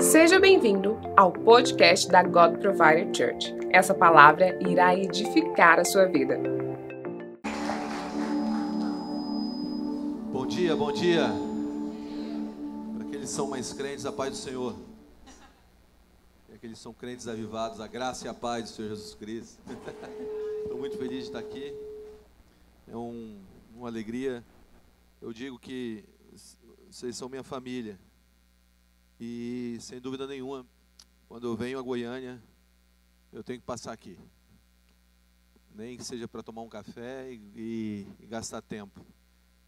Seja bem-vindo ao podcast da God Provider Church. Essa palavra irá edificar a sua vida. Bom dia, bom dia. Para aqueles que são mais crentes, a paz do Senhor. E aqueles que são crentes avivados, a graça e a paz do Senhor Jesus Cristo. Estou muito feliz de estar aqui. É um, uma alegria. Eu digo que vocês são minha família. E sem dúvida nenhuma, quando eu venho a Goiânia, eu tenho que passar aqui. Nem que seja para tomar um café e, e, e gastar tempo.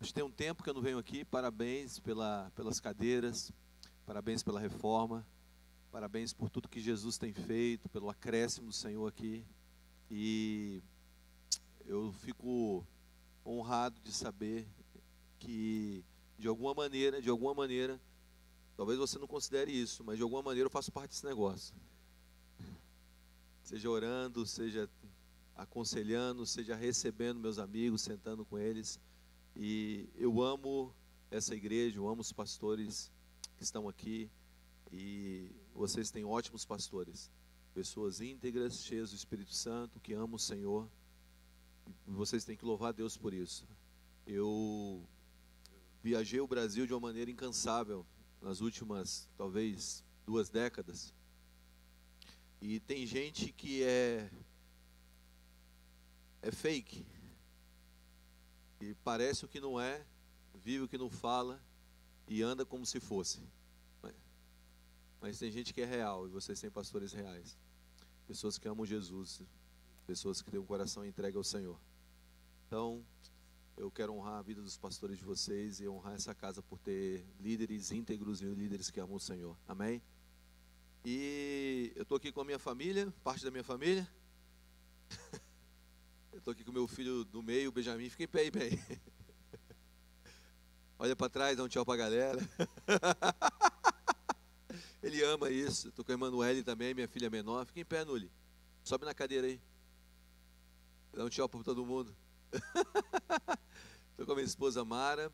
Mas tem um tempo que eu não venho aqui. Parabéns pela, pelas cadeiras, parabéns pela reforma, parabéns por tudo que Jesus tem feito, pelo acréscimo do Senhor aqui. E eu fico honrado de saber que de alguma maneira, de alguma maneira, Talvez você não considere isso, mas de alguma maneira eu faço parte desse negócio. Seja orando, seja aconselhando, seja recebendo meus amigos, sentando com eles. E eu amo essa igreja, eu amo os pastores que estão aqui. E vocês têm ótimos pastores, pessoas íntegras, cheias do Espírito Santo, que amam o Senhor. E vocês têm que louvar Deus por isso. Eu viajei o Brasil de uma maneira incansável nas últimas, talvez, duas décadas. E tem gente que é é fake. E parece o que não é, vive o que não fala e anda como se fosse. Mas tem gente que é real e vocês têm pastores reais. Pessoas que amam Jesus, pessoas que têm um coração entregue ao Senhor. Então, eu quero honrar a vida dos pastores de vocês e honrar essa casa por ter líderes íntegros e líderes que amam o Senhor. Amém? E eu estou aqui com a minha família, parte da minha família. eu estou aqui com meu filho do meio, o Benjamin. Fica em pé aí, bem. Olha para trás, dá um tchau para a galera. Ele ama isso. Estou com a Emanuele também, minha filha menor. Fica em pé, Nuli. Sobe na cadeira aí. Dá um tchau para todo mundo. Estou com a minha esposa Mara.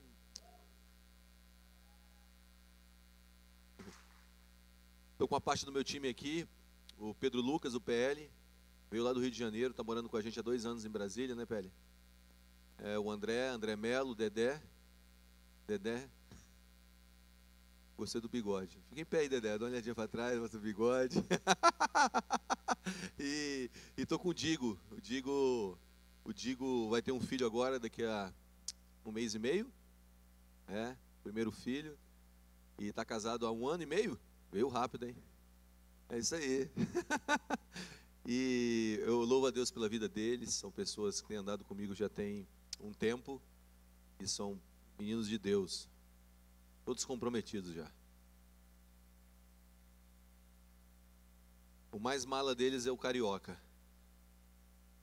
Estou com a parte do meu time aqui, o Pedro Lucas, o PL, veio lá do Rio de Janeiro, está morando com a gente há dois anos em Brasília, né, PL? É, o André, André Melo, Dedé. Dedé. Gostei do bigode. Fica em pé aí, Dedé. Dá uma olhadinha para trás, mostra o bigode. e estou com o Digo. O Digo o Digo vai ter um filho agora, daqui a um mês e meio. É, primeiro filho. E está casado há um ano e meio. Veio rápido, hein? É isso aí. e eu louvo a Deus pela vida deles. São pessoas que têm andado comigo já tem um tempo. E são meninos de Deus. Todos comprometidos já. O mais mala deles é o carioca.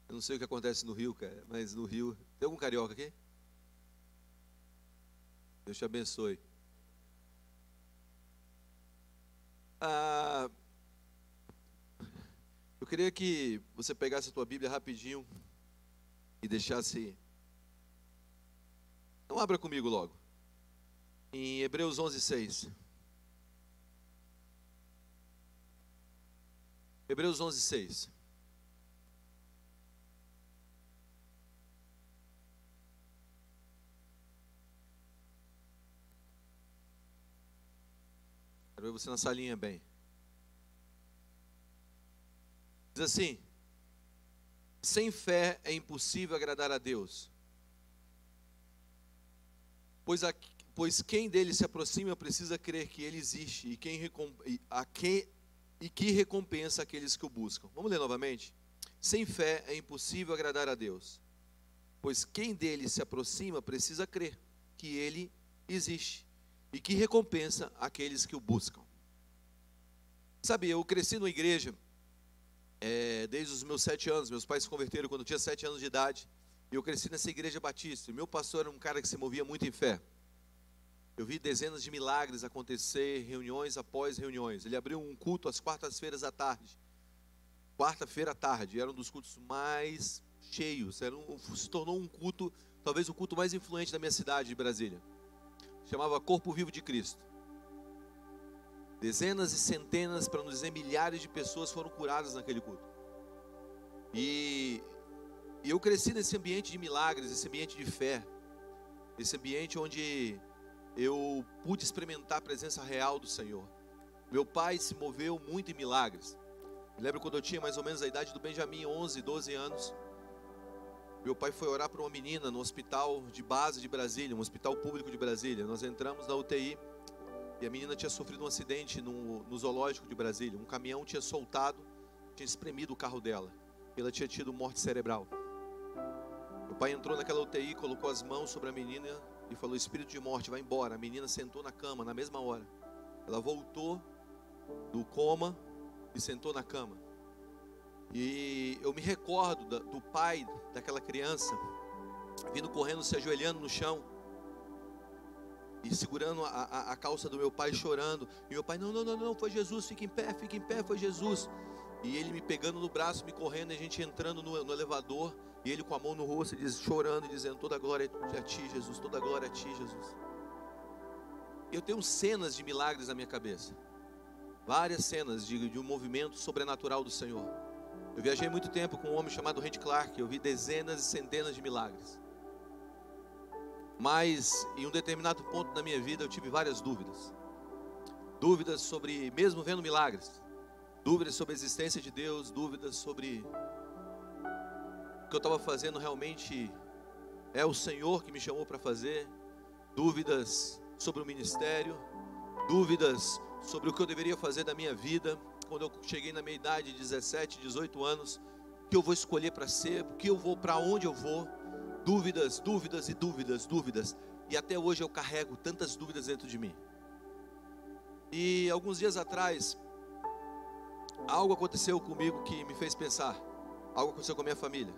Eu não sei o que acontece no Rio, cara, mas no Rio. Tem algum carioca aqui? Deus te abençoe. Ah, eu queria que você pegasse a tua Bíblia rapidinho e deixasse. Não abra comigo logo. Em Hebreus 11, 6. Hebreus 11, 6. Quero ver você na salinha bem. Diz assim: sem fé é impossível agradar a Deus. Pois, a, pois quem dele se aproxima precisa crer que ele existe e, quem, a e que recompensa aqueles que o buscam. Vamos ler novamente? Sem fé é impossível agradar a Deus. Pois quem dele se aproxima precisa crer que ele existe e que recompensa aqueles que o buscam. Sabe, eu cresci numa igreja é, desde os meus sete anos. Meus pais se converteram quando eu tinha sete anos de idade. E eu cresci nessa igreja batista. E meu pastor era um cara que se movia muito em fé. Eu vi dezenas de milagres acontecer, reuniões após reuniões. Ele abriu um culto às quartas-feiras à tarde. Quarta-feira à tarde. Era um dos cultos mais cheios. Era um, se tornou um culto, talvez o culto mais influente da minha cidade de Brasília chamava Corpo Vivo de Cristo. Dezenas e centenas, para não dizer milhares de pessoas foram curadas naquele culto. E, eu cresci nesse ambiente de milagres, esse ambiente de fé, esse ambiente onde eu pude experimentar a presença real do Senhor. Meu pai se moveu muito em milagres. Me lembro quando eu tinha mais ou menos a idade do Benjamin, 11, 12 anos. Meu pai foi orar para uma menina no hospital de base de Brasília, um hospital público de Brasília. Nós entramos na UTI e a menina tinha sofrido um acidente no, no zoológico de Brasília. Um caminhão tinha soltado, tinha espremido o carro dela. Ela tinha tido morte cerebral. Meu pai entrou naquela UTI, colocou as mãos sobre a menina e falou: Espírito de morte, vai embora. A menina sentou na cama na mesma hora. Ela voltou do coma e sentou na cama. E eu me recordo do pai daquela criança vindo correndo, se ajoelhando no chão e segurando a, a, a, calça do meu pai, chorando. E meu pai: Não, não, não, não, foi Jesus, fica em pé, fica em pé, foi Jesus. E ele me pegando no braço, me correndo, e a gente entrando no, no elevador. E ele com a mão no rosto, diz, chorando dizendo: Toda glória a ti, Jesus, toda glória a ti, Jesus. Eu tenho cenas de milagres na minha cabeça. Várias cenas de, de um movimento sobrenatural do Senhor. Eu viajei muito tempo com um homem chamado Randy Clark. Eu vi dezenas e centenas de milagres. Mas em um determinado ponto da minha vida eu tive várias dúvidas. Dúvidas sobre, mesmo vendo milagres, dúvidas sobre a existência de Deus, dúvidas sobre o que eu estava fazendo realmente é o Senhor que me chamou para fazer, dúvidas sobre o ministério, dúvidas sobre o que eu deveria fazer da minha vida, quando eu cheguei na minha idade de 17, 18 anos, que eu vou escolher para ser, que eu vou, para onde eu vou, dúvidas, dúvidas e dúvidas, dúvidas, e até hoje eu carrego tantas dúvidas dentro de mim. E alguns dias atrás, algo aconteceu comigo que me fez pensar, algo aconteceu com a minha família.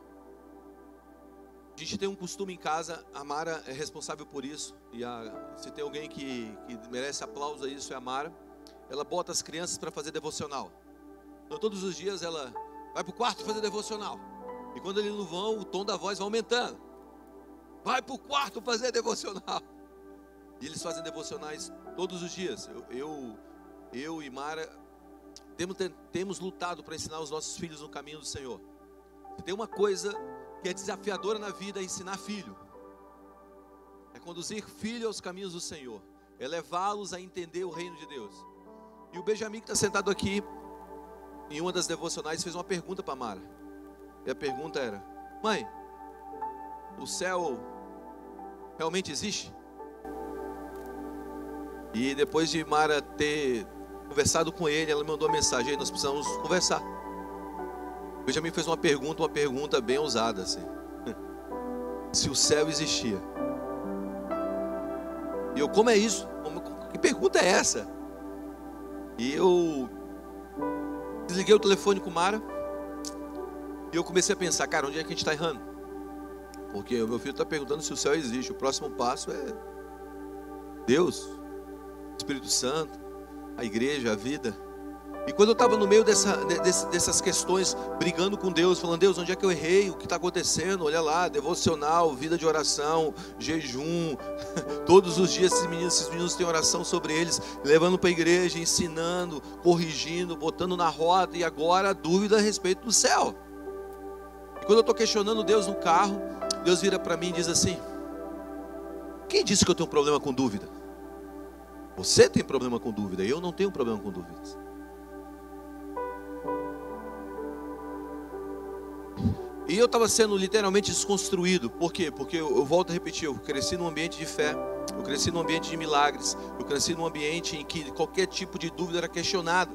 A gente tem um costume em casa, a Mara é responsável por isso. E a, se tem alguém que, que merece aplauso a isso, é a Mara. Ela bota as crianças para fazer devocional. Então, todos os dias ela vai para o quarto fazer devocional. E quando eles não vão, o tom da voz vai aumentando. Vai para o quarto fazer devocional. E eles fazem devocionais todos os dias. Eu, eu, eu e Mara temos, temos lutado para ensinar os nossos filhos no caminho do Senhor. tem uma coisa que é desafiadora na vida é ensinar filho. É conduzir filho aos caminhos do Senhor. É levá-los a entender o reino de Deus. E o Benjamin que está sentado aqui, em uma das devocionais, fez uma pergunta para Mara. E a pergunta era: Mãe, o céu realmente existe? E depois de Mara ter conversado com ele, ela mandou uma mensagem: Nós precisamos conversar. Benjamin fez uma pergunta, uma pergunta bem ousada assim. Se o céu existia. E eu, como é isso? Que pergunta é essa? E eu desliguei o telefone com Mara. E eu comecei a pensar, cara, onde é que a gente está errando? Porque o meu filho está perguntando se o céu existe. O próximo passo é Deus, Espírito Santo, a igreja, a vida. E quando eu estava no meio dessa, dessas questões, brigando com Deus, falando, Deus, onde é que eu errei? O que está acontecendo? Olha lá, devocional, vida de oração, jejum. Todos os dias esses meninos, esses meninos têm oração sobre eles, levando para a igreja, ensinando, corrigindo, botando na rota, e agora a dúvida a respeito do céu. E quando eu estou questionando Deus no carro, Deus vira para mim e diz assim: Quem disse que eu tenho um problema com dúvida? Você tem problema com dúvida, eu não tenho problema com dúvidas. E eu estava sendo literalmente desconstruído. Por quê? Porque eu, eu, volto a repetir, eu cresci num ambiente de fé, eu cresci num ambiente de milagres, eu cresci num ambiente em que qualquer tipo de dúvida era questionada.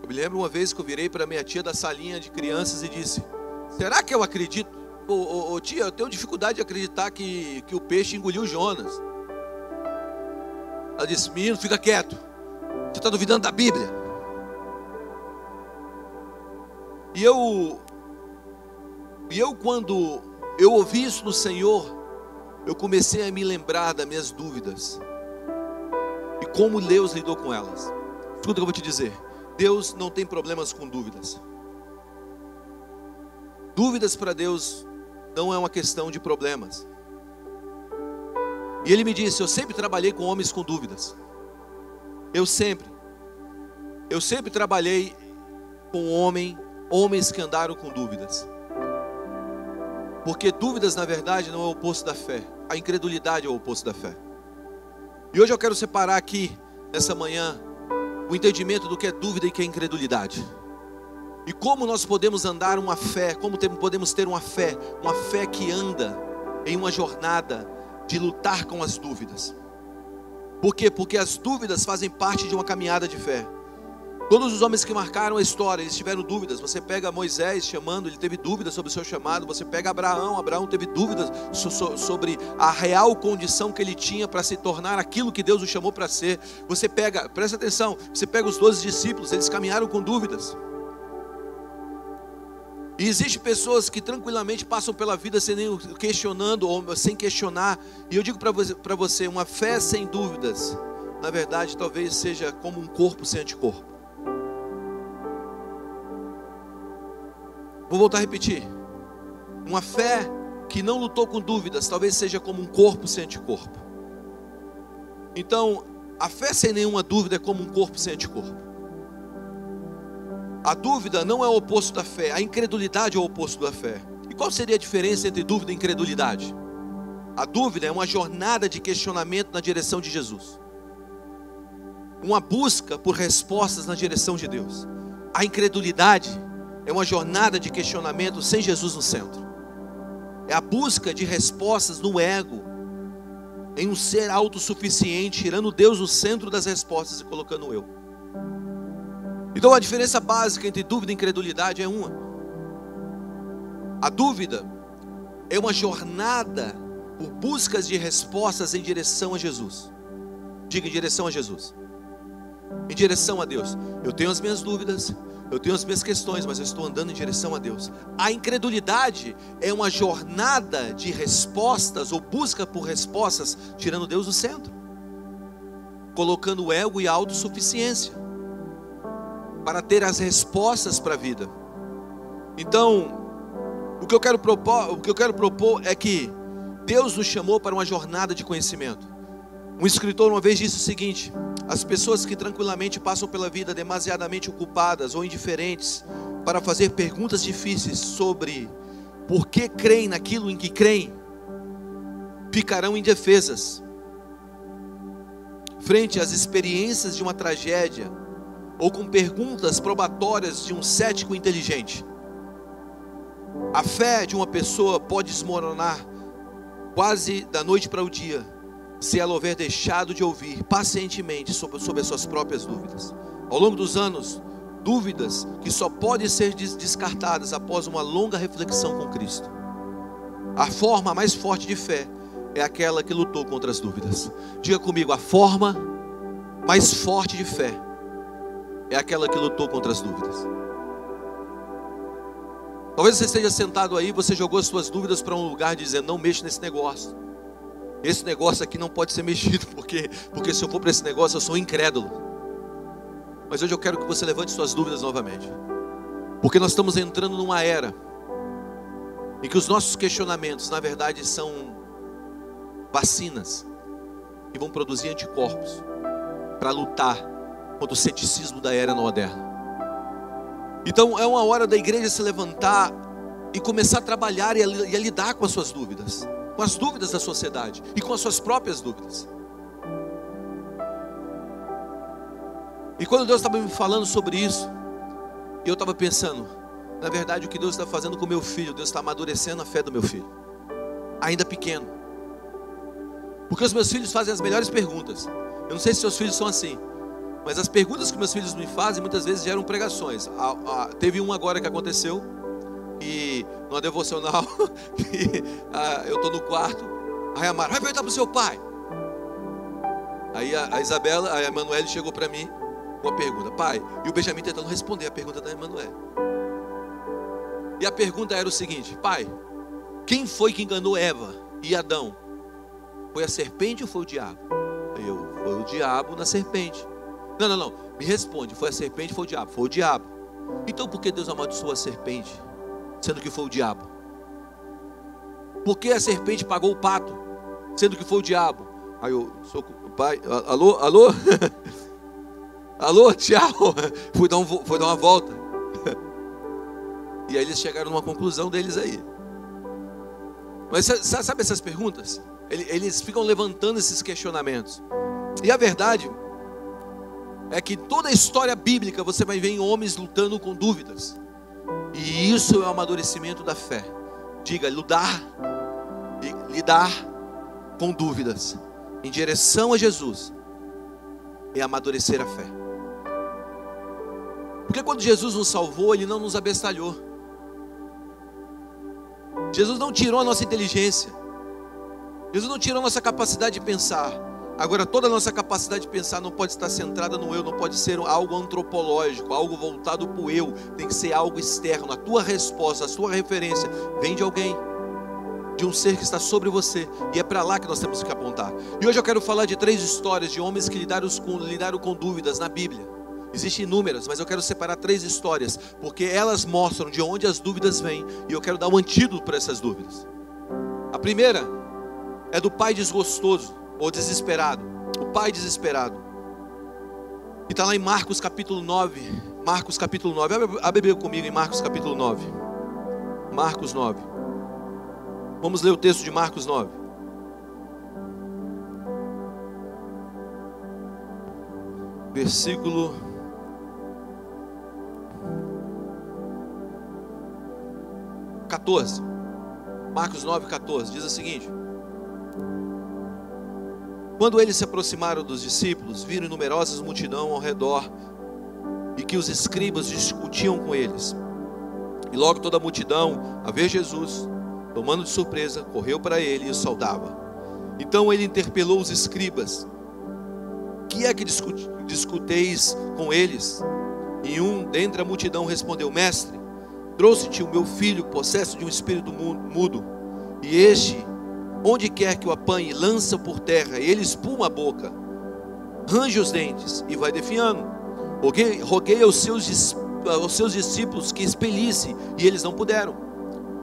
Eu me lembro uma vez que eu virei para minha tia da salinha de crianças e disse: Será que eu acredito? Ô, ô, ô, tia, eu tenho dificuldade de acreditar que, que o peixe engoliu Jonas. Ela disse: Menino, fica quieto. Você está duvidando da Bíblia? E eu e eu, quando eu ouvi isso no Senhor, eu comecei a me lembrar das minhas dúvidas e como Deus lidou com elas. Escuta o que eu vou te dizer: Deus não tem problemas com dúvidas. Dúvidas para Deus não é uma questão de problemas. E ele me disse: Eu sempre trabalhei com homens com dúvidas. Eu sempre. eu sempre trabalhei com homem, homens que andaram com dúvidas. Porque dúvidas, na verdade, não é o oposto da fé. A incredulidade é o oposto da fé. E hoje eu quero separar aqui, nessa manhã, o entendimento do que é dúvida e que é incredulidade. E como nós podemos andar uma fé, como podemos ter uma fé, uma fé que anda em uma jornada de lutar com as dúvidas. Por quê? Porque as dúvidas fazem parte de uma caminhada de fé. Todos os homens que marcaram a história, eles tiveram dúvidas. Você pega Moisés chamando, ele teve dúvidas sobre o seu chamado. Você pega Abraão, Abraão teve dúvidas sobre a real condição que ele tinha para se tornar aquilo que Deus o chamou para ser. Você pega, presta atenção, você pega os doze discípulos, eles caminharam com dúvidas. E existem pessoas que tranquilamente passam pela vida sem nem questionando ou sem questionar. E eu digo para você, você, uma fé sem dúvidas, na verdade, talvez seja como um corpo sem anticorpo. Vou voltar a repetir. Uma fé que não lutou com dúvidas, talvez seja como um corpo sem anticorpo. Então, a fé sem nenhuma dúvida é como um corpo sem anticorpo. A dúvida não é o oposto da fé, a incredulidade é o oposto da fé. E qual seria a diferença entre dúvida e incredulidade? A dúvida é uma jornada de questionamento na direção de Jesus, uma busca por respostas na direção de Deus. A incredulidade é uma jornada de questionamento sem Jesus no centro. É a busca de respostas no ego, em um ser autossuficiente, tirando Deus do centro das respostas e colocando eu. Então a diferença básica entre dúvida e incredulidade é uma. A dúvida é uma jornada por buscas de respostas em direção a Jesus. Diga em direção a Jesus. Em direção a Deus. Eu tenho as minhas dúvidas, eu tenho as minhas questões, mas eu estou andando em direção a Deus. A incredulidade é uma jornada de respostas ou busca por respostas, tirando Deus do centro, colocando o ego e a autossuficiência para ter as respostas para a vida. Então, o que eu quero propor, o que eu quero propor é que Deus nos chamou para uma jornada de conhecimento. Um escritor uma vez disse o seguinte: as pessoas que tranquilamente passam pela vida demasiadamente ocupadas ou indiferentes para fazer perguntas difíceis sobre por que creem naquilo em que creem, ficarão indefesas frente às experiências de uma tragédia ou com perguntas probatórias de um cético inteligente. A fé de uma pessoa pode desmoronar quase da noite para o dia se ela houver deixado de ouvir pacientemente sobre, sobre as suas próprias dúvidas. Ao longo dos anos, dúvidas que só podem ser descartadas após uma longa reflexão com Cristo. A forma mais forte de fé é aquela que lutou contra as dúvidas. Diga comigo, a forma mais forte de fé é aquela que lutou contra as dúvidas. Talvez você esteja sentado aí, você jogou as suas dúvidas para um lugar dizendo: não mexa nesse negócio. Esse negócio aqui não pode ser mexido, porque, porque se eu for para esse negócio eu sou incrédulo. Mas hoje eu quero que você levante suas dúvidas novamente. Porque nós estamos entrando numa era em que os nossos questionamentos, na verdade, são vacinas que vão produzir anticorpos para lutar contra o ceticismo da era moderna. Então é uma hora da igreja se levantar e começar a trabalhar e a, e a lidar com as suas dúvidas com as dúvidas da sociedade e com as suas próprias dúvidas. E quando Deus estava me falando sobre isso, eu estava pensando, na verdade, o que Deus está fazendo com meu filho, Deus está amadurecendo a fé do meu filho, ainda pequeno. Porque os meus filhos fazem as melhores perguntas. Eu não sei se seus filhos são assim, mas as perguntas que meus filhos me fazem muitas vezes geram pregações. teve uma agora que aconteceu, e numa devocional, e, ah, eu estou no quarto, aí a Mara, vai perguntar para o seu pai. Aí a, a Isabela, a Emanuele chegou para mim com a pergunta, pai, e o Benjamin tentando responder a pergunta da Emanuele. E a pergunta era o seguinte, pai, quem foi que enganou Eva e Adão? Foi a serpente ou foi o diabo? Eu, foi o diabo na serpente. Não, não, não. Me responde, foi a serpente ou foi o diabo? Foi o diabo. Então por que Deus amaldiçoou a serpente? Sendo que foi o diabo? Por que a serpente pagou o pato, sendo que foi o diabo? Aí eu, sou pai, alô, alô? Alô, tchau. Fui dar, um, fui dar uma volta. E aí eles chegaram numa conclusão deles aí. Mas sabe essas perguntas? Eles ficam levantando esses questionamentos. E a verdade é que toda a história bíblica você vai ver em homens lutando com dúvidas. E isso é o amadurecimento da fé. Diga, lidar, lidar com dúvidas em direção a Jesus é amadurecer a fé. Porque quando Jesus nos salvou, Ele não nos abestalhou. Jesus não tirou a nossa inteligência. Jesus não tirou a nossa capacidade de pensar. Agora, toda a nossa capacidade de pensar não pode estar centrada no eu, não pode ser algo antropológico, algo voltado para o eu, tem que ser algo externo. A tua resposta, a sua referência vem de alguém, de um ser que está sobre você, e é para lá que nós temos que apontar. E hoje eu quero falar de três histórias de homens que lidaram com, lidaram com dúvidas na Bíblia. Existem inúmeras, mas eu quero separar três histórias, porque elas mostram de onde as dúvidas vêm, e eu quero dar um antídoto para essas dúvidas. A primeira é do pai desgostoso ou desesperado. O pai desesperado. E está lá em Marcos capítulo 9. Marcos capítulo 9. A Bíblia comigo em Marcos capítulo 9. Marcos 9. Vamos ler o texto de Marcos 9. Versículo 14. Marcos 9, 14. Diz o seguinte: quando eles se aproximaram dos discípulos, viram numerosas multidão ao redor e que os escribas discutiam com eles. E logo toda a multidão, a ver Jesus, tomando de surpresa, correu para ele e o saudava. Então ele interpelou os escribas: Que é que discuteis com eles? E um dentre a multidão respondeu: Mestre, trouxe-te o meu filho possesso de um espírito mudo, e este Onde quer que o apanhe, lança por terra, ele espuma a boca, range os dentes e vai defiando. Roguei, roguei aos, seus, aos seus discípulos que expelisse, e eles não puderam.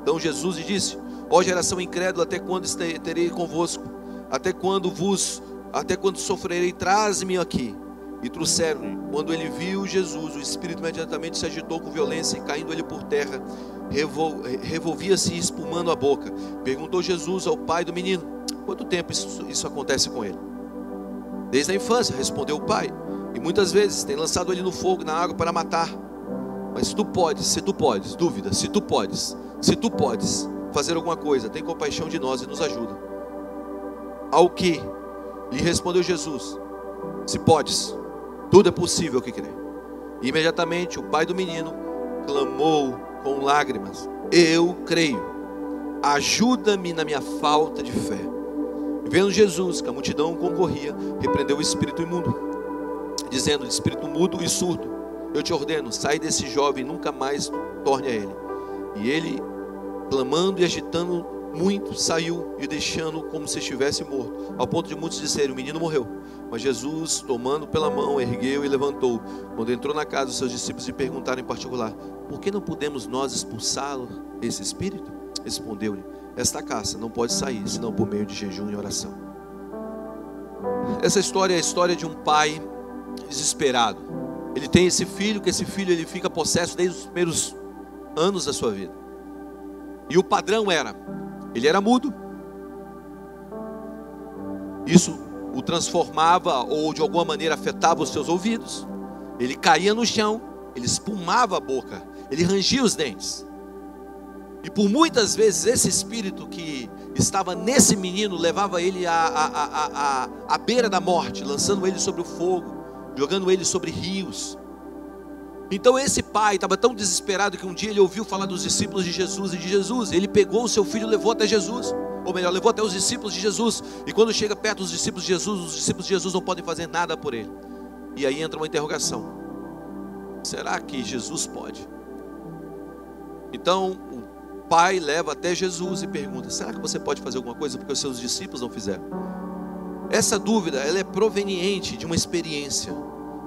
Então Jesus lhe disse: Ó geração incrédula, até quando terei convosco? Até quando vos, até quando sofrerei? Traze-me aqui. E trouxeram. Quando ele viu Jesus, o espírito imediatamente se agitou com violência e caindo ele por terra, revol, revolvia-se espumando a boca. Perguntou Jesus ao pai do menino: Quanto tempo isso, isso acontece com ele? Desde a infância, respondeu o pai. E muitas vezes tem lançado ele no fogo, na água para matar. Mas tu podes, se tu podes, dúvida, se tu podes, se tu podes fazer alguma coisa, tem compaixão de nós e nos ajuda. Ao que lhe respondeu Jesus: Se podes, tudo é possível que crê. E imediatamente o pai do menino clamou com lágrimas: Eu creio, ajuda-me na minha falta de fé. E vendo Jesus, que a multidão concorria, repreendeu o espírito imundo, dizendo: Espírito mudo e surdo, eu te ordeno, sai desse jovem, nunca mais torne a ele. E ele, clamando e agitando muito, saiu e deixando como se estivesse morto, ao ponto de muitos disserem: O menino morreu. Mas Jesus, tomando pela mão, ergueu e levantou. Quando entrou na casa, os seus discípulos lhe perguntaram em particular: Por que não podemos nós expulsá-lo, esse espírito? Respondeu-lhe: Esta caça não pode sair senão por meio de jejum e oração. Essa história é a história de um pai desesperado. Ele tem esse filho, que esse filho ele fica possesso desde os primeiros anos da sua vida. E o padrão era: ele era mudo. Isso o transformava ou de alguma maneira afetava os seus ouvidos. Ele caía no chão, ele espumava a boca, ele rangia os dentes. E por muitas vezes esse espírito que estava nesse menino levava ele à, à, à, à, à beira da morte, lançando ele sobre o fogo, jogando ele sobre rios. Então esse pai estava tão desesperado que um dia ele ouviu falar dos discípulos de Jesus e de Jesus. Ele pegou o seu filho e levou até Jesus ou melhor, levou até os discípulos de Jesus. E quando chega perto dos discípulos de Jesus, os discípulos de Jesus não podem fazer nada por ele. E aí entra uma interrogação: será que Jesus pode? Então o pai leva até Jesus e pergunta: será que você pode fazer alguma coisa porque os seus discípulos não fizeram? Essa dúvida ela é proveniente de uma experiência,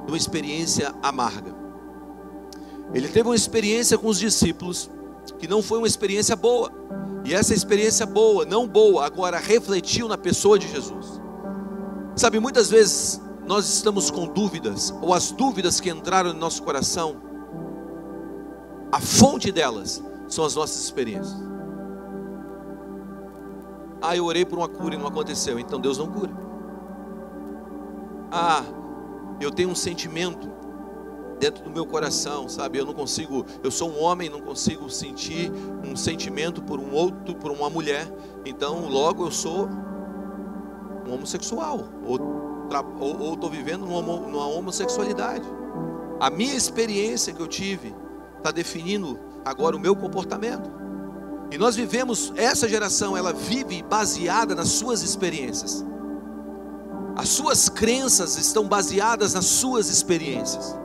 de uma experiência amarga. Ele teve uma experiência com os discípulos que não foi uma experiência boa. E essa experiência boa, não boa, agora refletiu na pessoa de Jesus. Sabe, muitas vezes nós estamos com dúvidas, ou as dúvidas que entraram no nosso coração, a fonte delas são as nossas experiências. Ah, eu orei por uma cura e não aconteceu, então Deus não cura. Ah, eu tenho um sentimento dentro do meu coração, sabe? Eu não consigo, eu sou um homem, não consigo sentir um sentimento por um outro, por uma mulher. Então, logo eu sou um homossexual ou estou vivendo numa, homossexualidade. A minha experiência que eu tive está definindo agora o meu comportamento. E nós vivemos, essa geração, ela vive baseada nas suas experiências. As suas crenças estão baseadas nas suas experiências.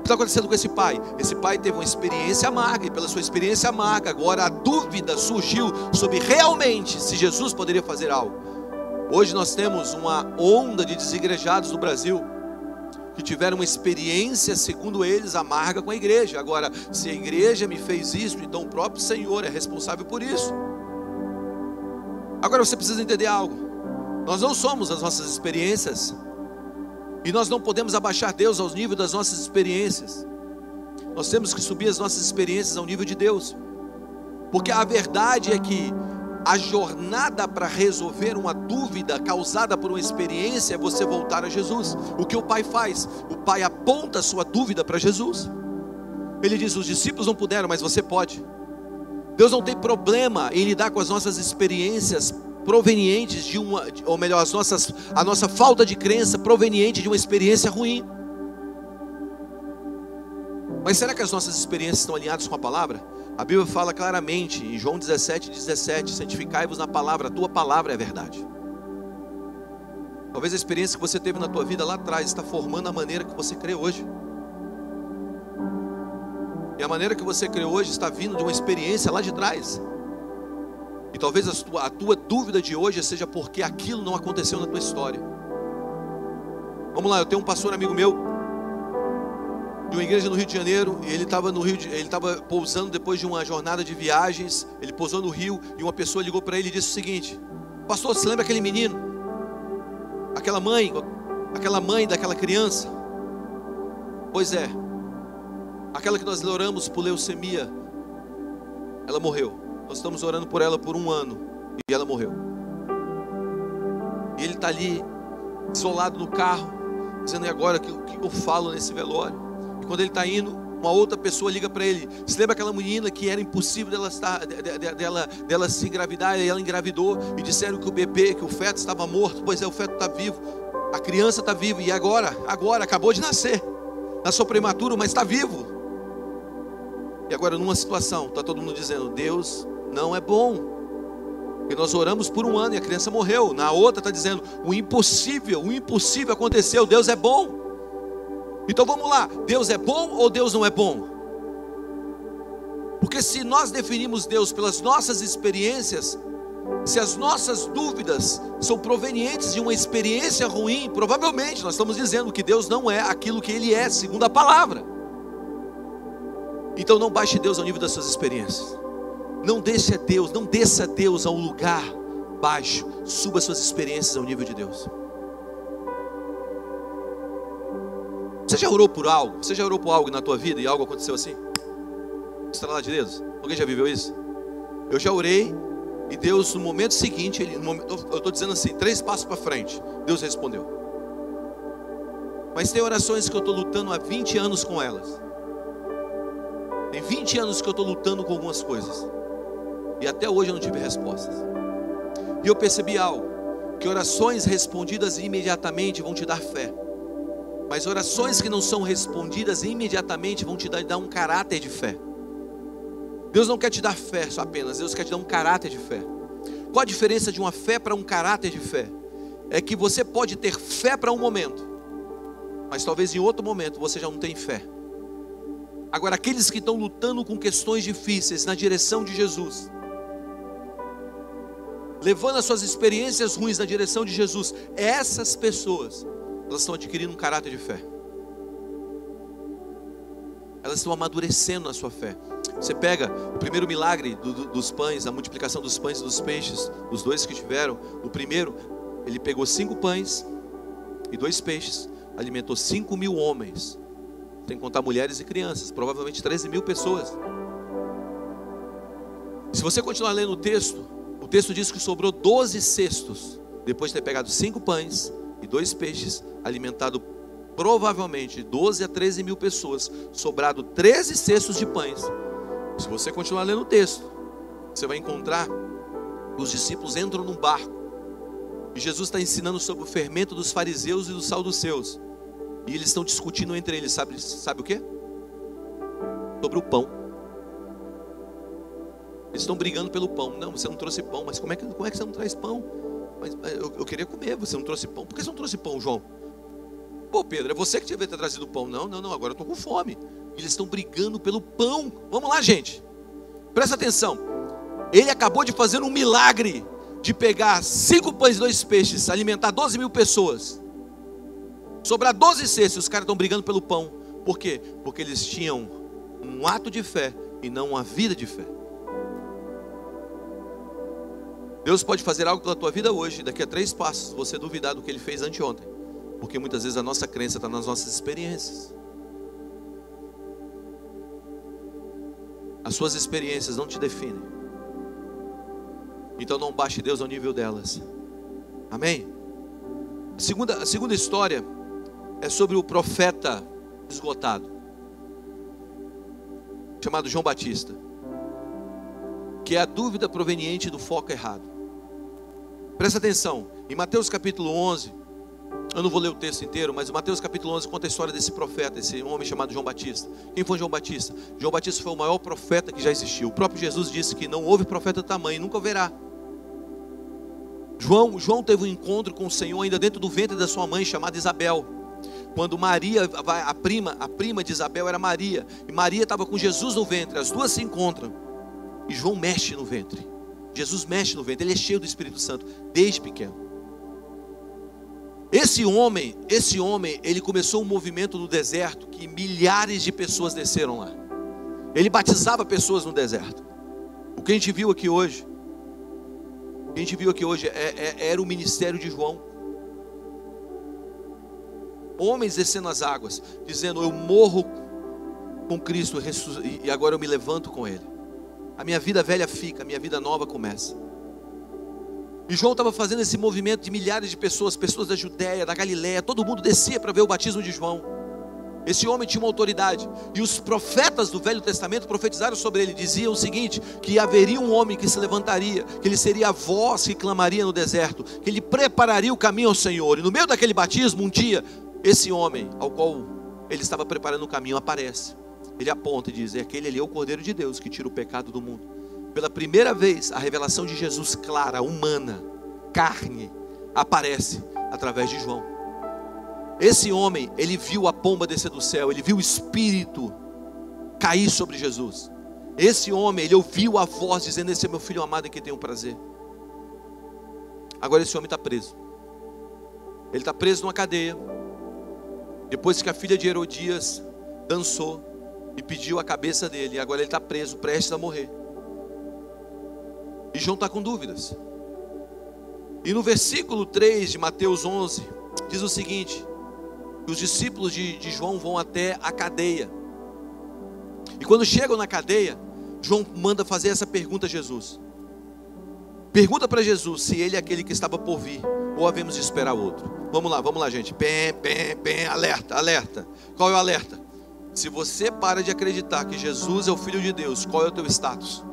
Está acontecendo com esse pai? Esse pai teve uma experiência amarga, e pela sua experiência amarga, agora a dúvida surgiu sobre realmente se Jesus poderia fazer algo. Hoje nós temos uma onda de desigrejados no Brasil que tiveram uma experiência, segundo eles, amarga com a igreja. Agora, se a igreja me fez isso, então o próprio Senhor é responsável por isso. Agora você precisa entender algo. Nós não somos as nossas experiências e nós não podemos abaixar Deus ao nível das nossas experiências. Nós temos que subir as nossas experiências ao nível de Deus. Porque a verdade é que a jornada para resolver uma dúvida causada por uma experiência é você voltar a Jesus. O que o pai faz? O pai aponta a sua dúvida para Jesus. Ele diz: os discípulos não puderam, mas você pode. Deus não tem problema em lidar com as nossas experiências provenientes de uma, ou melhor, as nossas, a nossa falta de crença proveniente de uma experiência ruim. Mas será que as nossas experiências estão alinhadas com a palavra? A Bíblia fala claramente em João 17, 17: santificai-vos na palavra, a tua palavra é verdade. Talvez a experiência que você teve na tua vida lá atrás está formando a maneira que você crê hoje. E a maneira que você crê hoje está vindo de uma experiência lá de trás. E talvez a tua, a tua dúvida de hoje seja porque aquilo não aconteceu na tua história. Vamos lá, eu tenho um pastor amigo meu de uma igreja no Rio de Janeiro, ele estava no Rio, de, ele estava pousando depois de uma jornada de viagens, ele pousou no Rio e uma pessoa ligou para ele e disse o seguinte: Pastor, você lembra aquele menino? Aquela mãe, aquela mãe daquela criança? Pois é. Aquela que nós oramos por leucemia, ela morreu. Nós estamos orando por ela por um ano e ela morreu. E ele está ali, isolado no carro, dizendo: e agora o que eu falo nesse velório? quando ele está indo, uma outra pessoa liga para ele. Se lembra aquela menina que era impossível dela, estar, dela, dela se engravidar e ela engravidou e disseram que o bebê, que o feto estava morto. Pois é, o feto está vivo, a criança está viva e agora, agora acabou de nascer, nasceu prematuro, mas está vivo. E agora numa situação, está todo mundo dizendo Deus não é bom. E nós oramos por um ano e a criança morreu. Na outra está dizendo o impossível, o impossível aconteceu. Deus é bom. Então vamos lá, Deus é bom ou Deus não é bom? Porque se nós definimos Deus pelas nossas experiências, se as nossas dúvidas são provenientes de uma experiência ruim, provavelmente nós estamos dizendo que Deus não é aquilo que Ele é, segundo a palavra. Então não baixe Deus ao nível das suas experiências. Não deixe Deus, não desça Deus a um lugar baixo. Suba suas experiências ao nível de Deus. Você já orou por algo? Você já orou por algo na tua vida e algo aconteceu assim? Estrela de dedos? Alguém já viveu isso? Eu já orei e Deus, no momento seguinte, ele, momento, eu estou dizendo assim, três passos para frente, Deus respondeu. Mas tem orações que eu estou lutando há 20 anos com elas. Tem 20 anos que eu estou lutando com algumas coisas. E até hoje eu não tive respostas. E eu percebi algo: que orações respondidas imediatamente vão te dar fé. Mas orações que não são respondidas imediatamente vão te dar um caráter de fé. Deus não quer te dar fé só apenas, Deus quer te dar um caráter de fé. Qual a diferença de uma fé para um caráter de fé? É que você pode ter fé para um momento, mas talvez em outro momento você já não tem fé. Agora, aqueles que estão lutando com questões difíceis na direção de Jesus, levando as suas experiências ruins na direção de Jesus, essas pessoas elas estão adquirindo um caráter de fé. Elas estão amadurecendo na sua fé. Você pega o primeiro milagre do, do, dos pães, a multiplicação dos pães e dos peixes, os dois que tiveram. O primeiro, ele pegou cinco pães e dois peixes, alimentou 5 mil homens, sem contar mulheres e crianças, provavelmente 13 mil pessoas. Se você continuar lendo o texto, o texto diz que sobrou 12 cestos, depois de ter pegado cinco pães e dois peixes, alimentado provavelmente 12 a 13 mil pessoas, sobrado 13 cestos de pães. Se você continuar lendo o texto, você vai encontrar os discípulos entram num barco e Jesus está ensinando sobre o fermento dos fariseus e dos saduceus. E eles estão discutindo entre eles, sabe, sabe o que? Sobre o pão. Eles estão brigando pelo pão. Não, você não trouxe pão, mas como é que, como é que você não traz pão? Mas eu, eu queria comer, você não trouxe pão. Por que você não trouxe pão, João? Pô, Pedro, é você que devia ter trazido pão. Não, não, não, agora eu estou com fome. Eles estão brigando pelo pão. Vamos lá, gente. Presta atenção. Ele acabou de fazer um milagre de pegar cinco pães e dois peixes, alimentar 12 mil pessoas. Sobrar 12 cestos, os caras estão brigando pelo pão. Por quê? Porque eles tinham um ato de fé e não uma vida de fé. Deus pode fazer algo pela tua vida hoje, daqui a três passos, você duvidar do que ele fez anteontem. Porque muitas vezes a nossa crença está nas nossas experiências. As suas experiências não te definem. Então não baixe Deus ao nível delas. Amém? A segunda, a segunda história é sobre o profeta esgotado, chamado João Batista, que é a dúvida proveniente do foco errado. Presta atenção, em Mateus capítulo 11, eu não vou ler o texto inteiro, mas Mateus capítulo 11 conta a história desse profeta, esse homem chamado João Batista. Quem foi João Batista? João Batista foi o maior profeta que já existiu. O próprio Jesus disse que não houve profeta do tamanho, nunca haverá. João, João teve um encontro com o Senhor ainda dentro do ventre da sua mãe, chamada Isabel. Quando Maria, a prima, a prima de Isabel era Maria, e Maria estava com Jesus no ventre, as duas se encontram. E João mexe no ventre. Jesus mexe no ventre, ele é cheio do Espírito Santo desde pequeno. Esse homem, esse homem, ele começou um movimento no deserto que milhares de pessoas desceram lá. Ele batizava pessoas no deserto. O que a gente viu aqui hoje, o que a gente viu aqui hoje é, é, era o ministério de João. Homens descendo as águas, dizendo: Eu morro com Cristo e agora eu me levanto com Ele. A minha vida velha fica, a minha vida nova começa. E João estava fazendo esse movimento de milhares de pessoas, pessoas da Judéia, da Galiléia, todo mundo descia para ver o batismo de João. Esse homem tinha uma autoridade. E os profetas do Velho Testamento profetizaram sobre ele, diziam o seguinte: que haveria um homem que se levantaria, que ele seria a voz que clamaria no deserto, que ele prepararia o caminho ao Senhor. E no meio daquele batismo, um dia, esse homem ao qual ele estava preparando o caminho aparece. Ele aponta e diz: é aquele ali é o Cordeiro de Deus que tira o pecado do mundo. Pela primeira vez, a revelação de Jesus clara, humana, carne, aparece através de João. Esse homem, ele viu a pomba descer do céu, ele viu o Espírito cair sobre Jesus. Esse homem, ele ouviu a voz dizendo: Esse é meu filho amado em quem tenho prazer. Agora esse homem está preso. Ele está preso numa cadeia. Depois que a filha de Herodias dançou, e pediu a cabeça dele. E agora ele está preso, prestes a morrer. E João está com dúvidas. E no versículo 3 de Mateus 11, diz o seguinte: os discípulos de, de João vão até a cadeia. E quando chegam na cadeia, João manda fazer essa pergunta a Jesus. Pergunta para Jesus se ele é aquele que estava por vir, ou havemos de esperar outro. Vamos lá, vamos lá, gente. Pem, pem, pem, alerta, alerta. Qual é o alerta? Se você para de acreditar que Jesus é o Filho de Deus, qual é o teu status?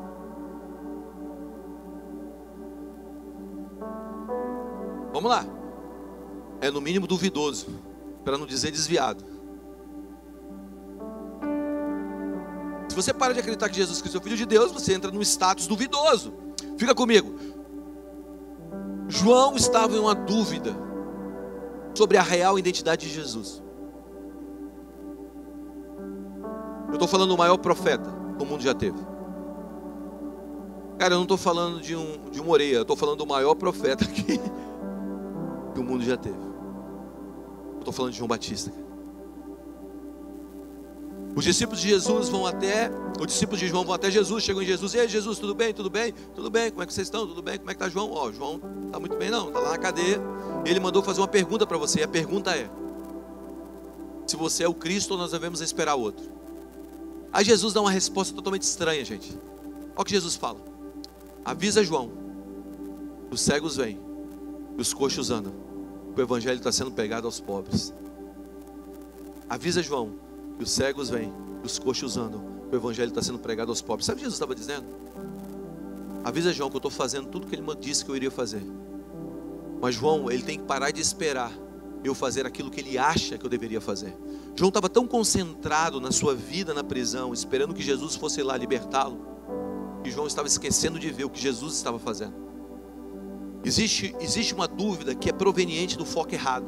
Vamos lá. É no mínimo duvidoso, para não dizer desviado. Se você para de acreditar que Jesus Cristo é o Filho de Deus, você entra num status duvidoso. Fica comigo. João estava em uma dúvida sobre a real identidade de Jesus. Eu estou falando do maior profeta que o mundo já teve. Cara, eu não estou falando de um, de um Moreira, eu estou falando do maior profeta que, que o mundo já teve. Eu estou falando de João Batista. Os discípulos de Jesus vão até, os discípulos de João vão até Jesus, chegam em Jesus, e aí Jesus, tudo bem, tudo bem, tudo bem, como é que vocês estão, tudo bem, como é que está João? Ó, oh, João está muito bem não, está lá na cadeia, ele mandou fazer uma pergunta para você, e a pergunta é, se você é o Cristo ou nós devemos esperar outro. Aí Jesus dá uma resposta totalmente estranha, gente. Olha o que Jesus fala: avisa João, os cegos vêm, os coxos andam, o evangelho está sendo pegado aos pobres. Avisa João, que os cegos vêm, os coxos andam, o evangelho está sendo pregado aos pobres. Sabe o que Jesus estava dizendo? Avisa João que eu estou fazendo tudo que ele disse que eu iria fazer. Mas João, ele tem que parar de esperar eu fazer aquilo que ele acha que eu deveria fazer. João estava tão concentrado na sua vida na prisão, esperando que Jesus fosse lá libertá-lo, que João estava esquecendo de ver o que Jesus estava fazendo. Existe, existe uma dúvida que é proveniente do foco errado.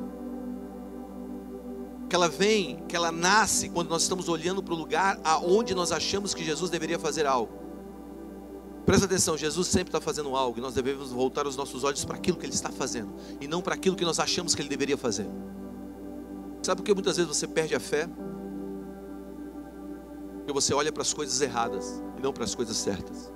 Que ela vem, que ela nasce quando nós estamos olhando para o lugar aonde nós achamos que Jesus deveria fazer algo. Presta atenção, Jesus sempre está fazendo algo e nós devemos voltar os nossos olhos para aquilo que Ele está fazendo e não para aquilo que nós achamos que Ele deveria fazer. Sabe por que muitas vezes você perde a fé? Porque você olha para as coisas erradas e não para as coisas certas.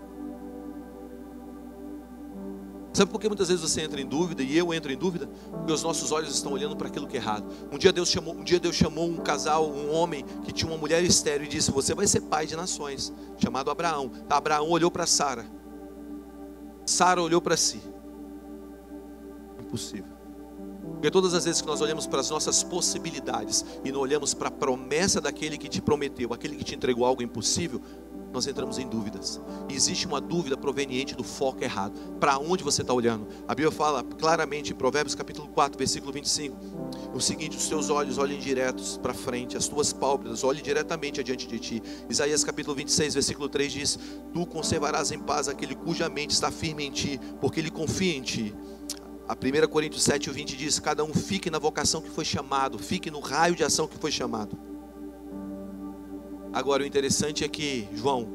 Sabe por que muitas vezes você entra em dúvida e eu entro em dúvida? Porque os nossos olhos estão olhando para aquilo que é errado. Um dia Deus chamou, um dia Deus chamou um casal, um homem que tinha uma mulher estéril e disse: "Você vai ser pai de nações", chamado Abraão. Abraão olhou para Sara. Sara olhou para si. Impossível. Porque todas as vezes que nós olhamos para as nossas possibilidades e não olhamos para a promessa daquele que te prometeu, aquele que te entregou algo impossível, nós entramos em dúvidas. Existe uma dúvida proveniente do foco errado. Para onde você está olhando? A Bíblia fala claramente em Provérbios capítulo 4, versículo 25, o seguinte: os teus olhos olhem diretos para frente, as tuas pálpebras olhem diretamente adiante de ti. Isaías capítulo 26, versículo 3 diz: Tu conservarás em paz aquele cuja mente está firme em ti, porque ele confia em ti. A 1 Coríntios 7, 20 diz: Cada um fique na vocação que foi chamado, fique no raio de ação que foi chamado. Agora, o interessante é que João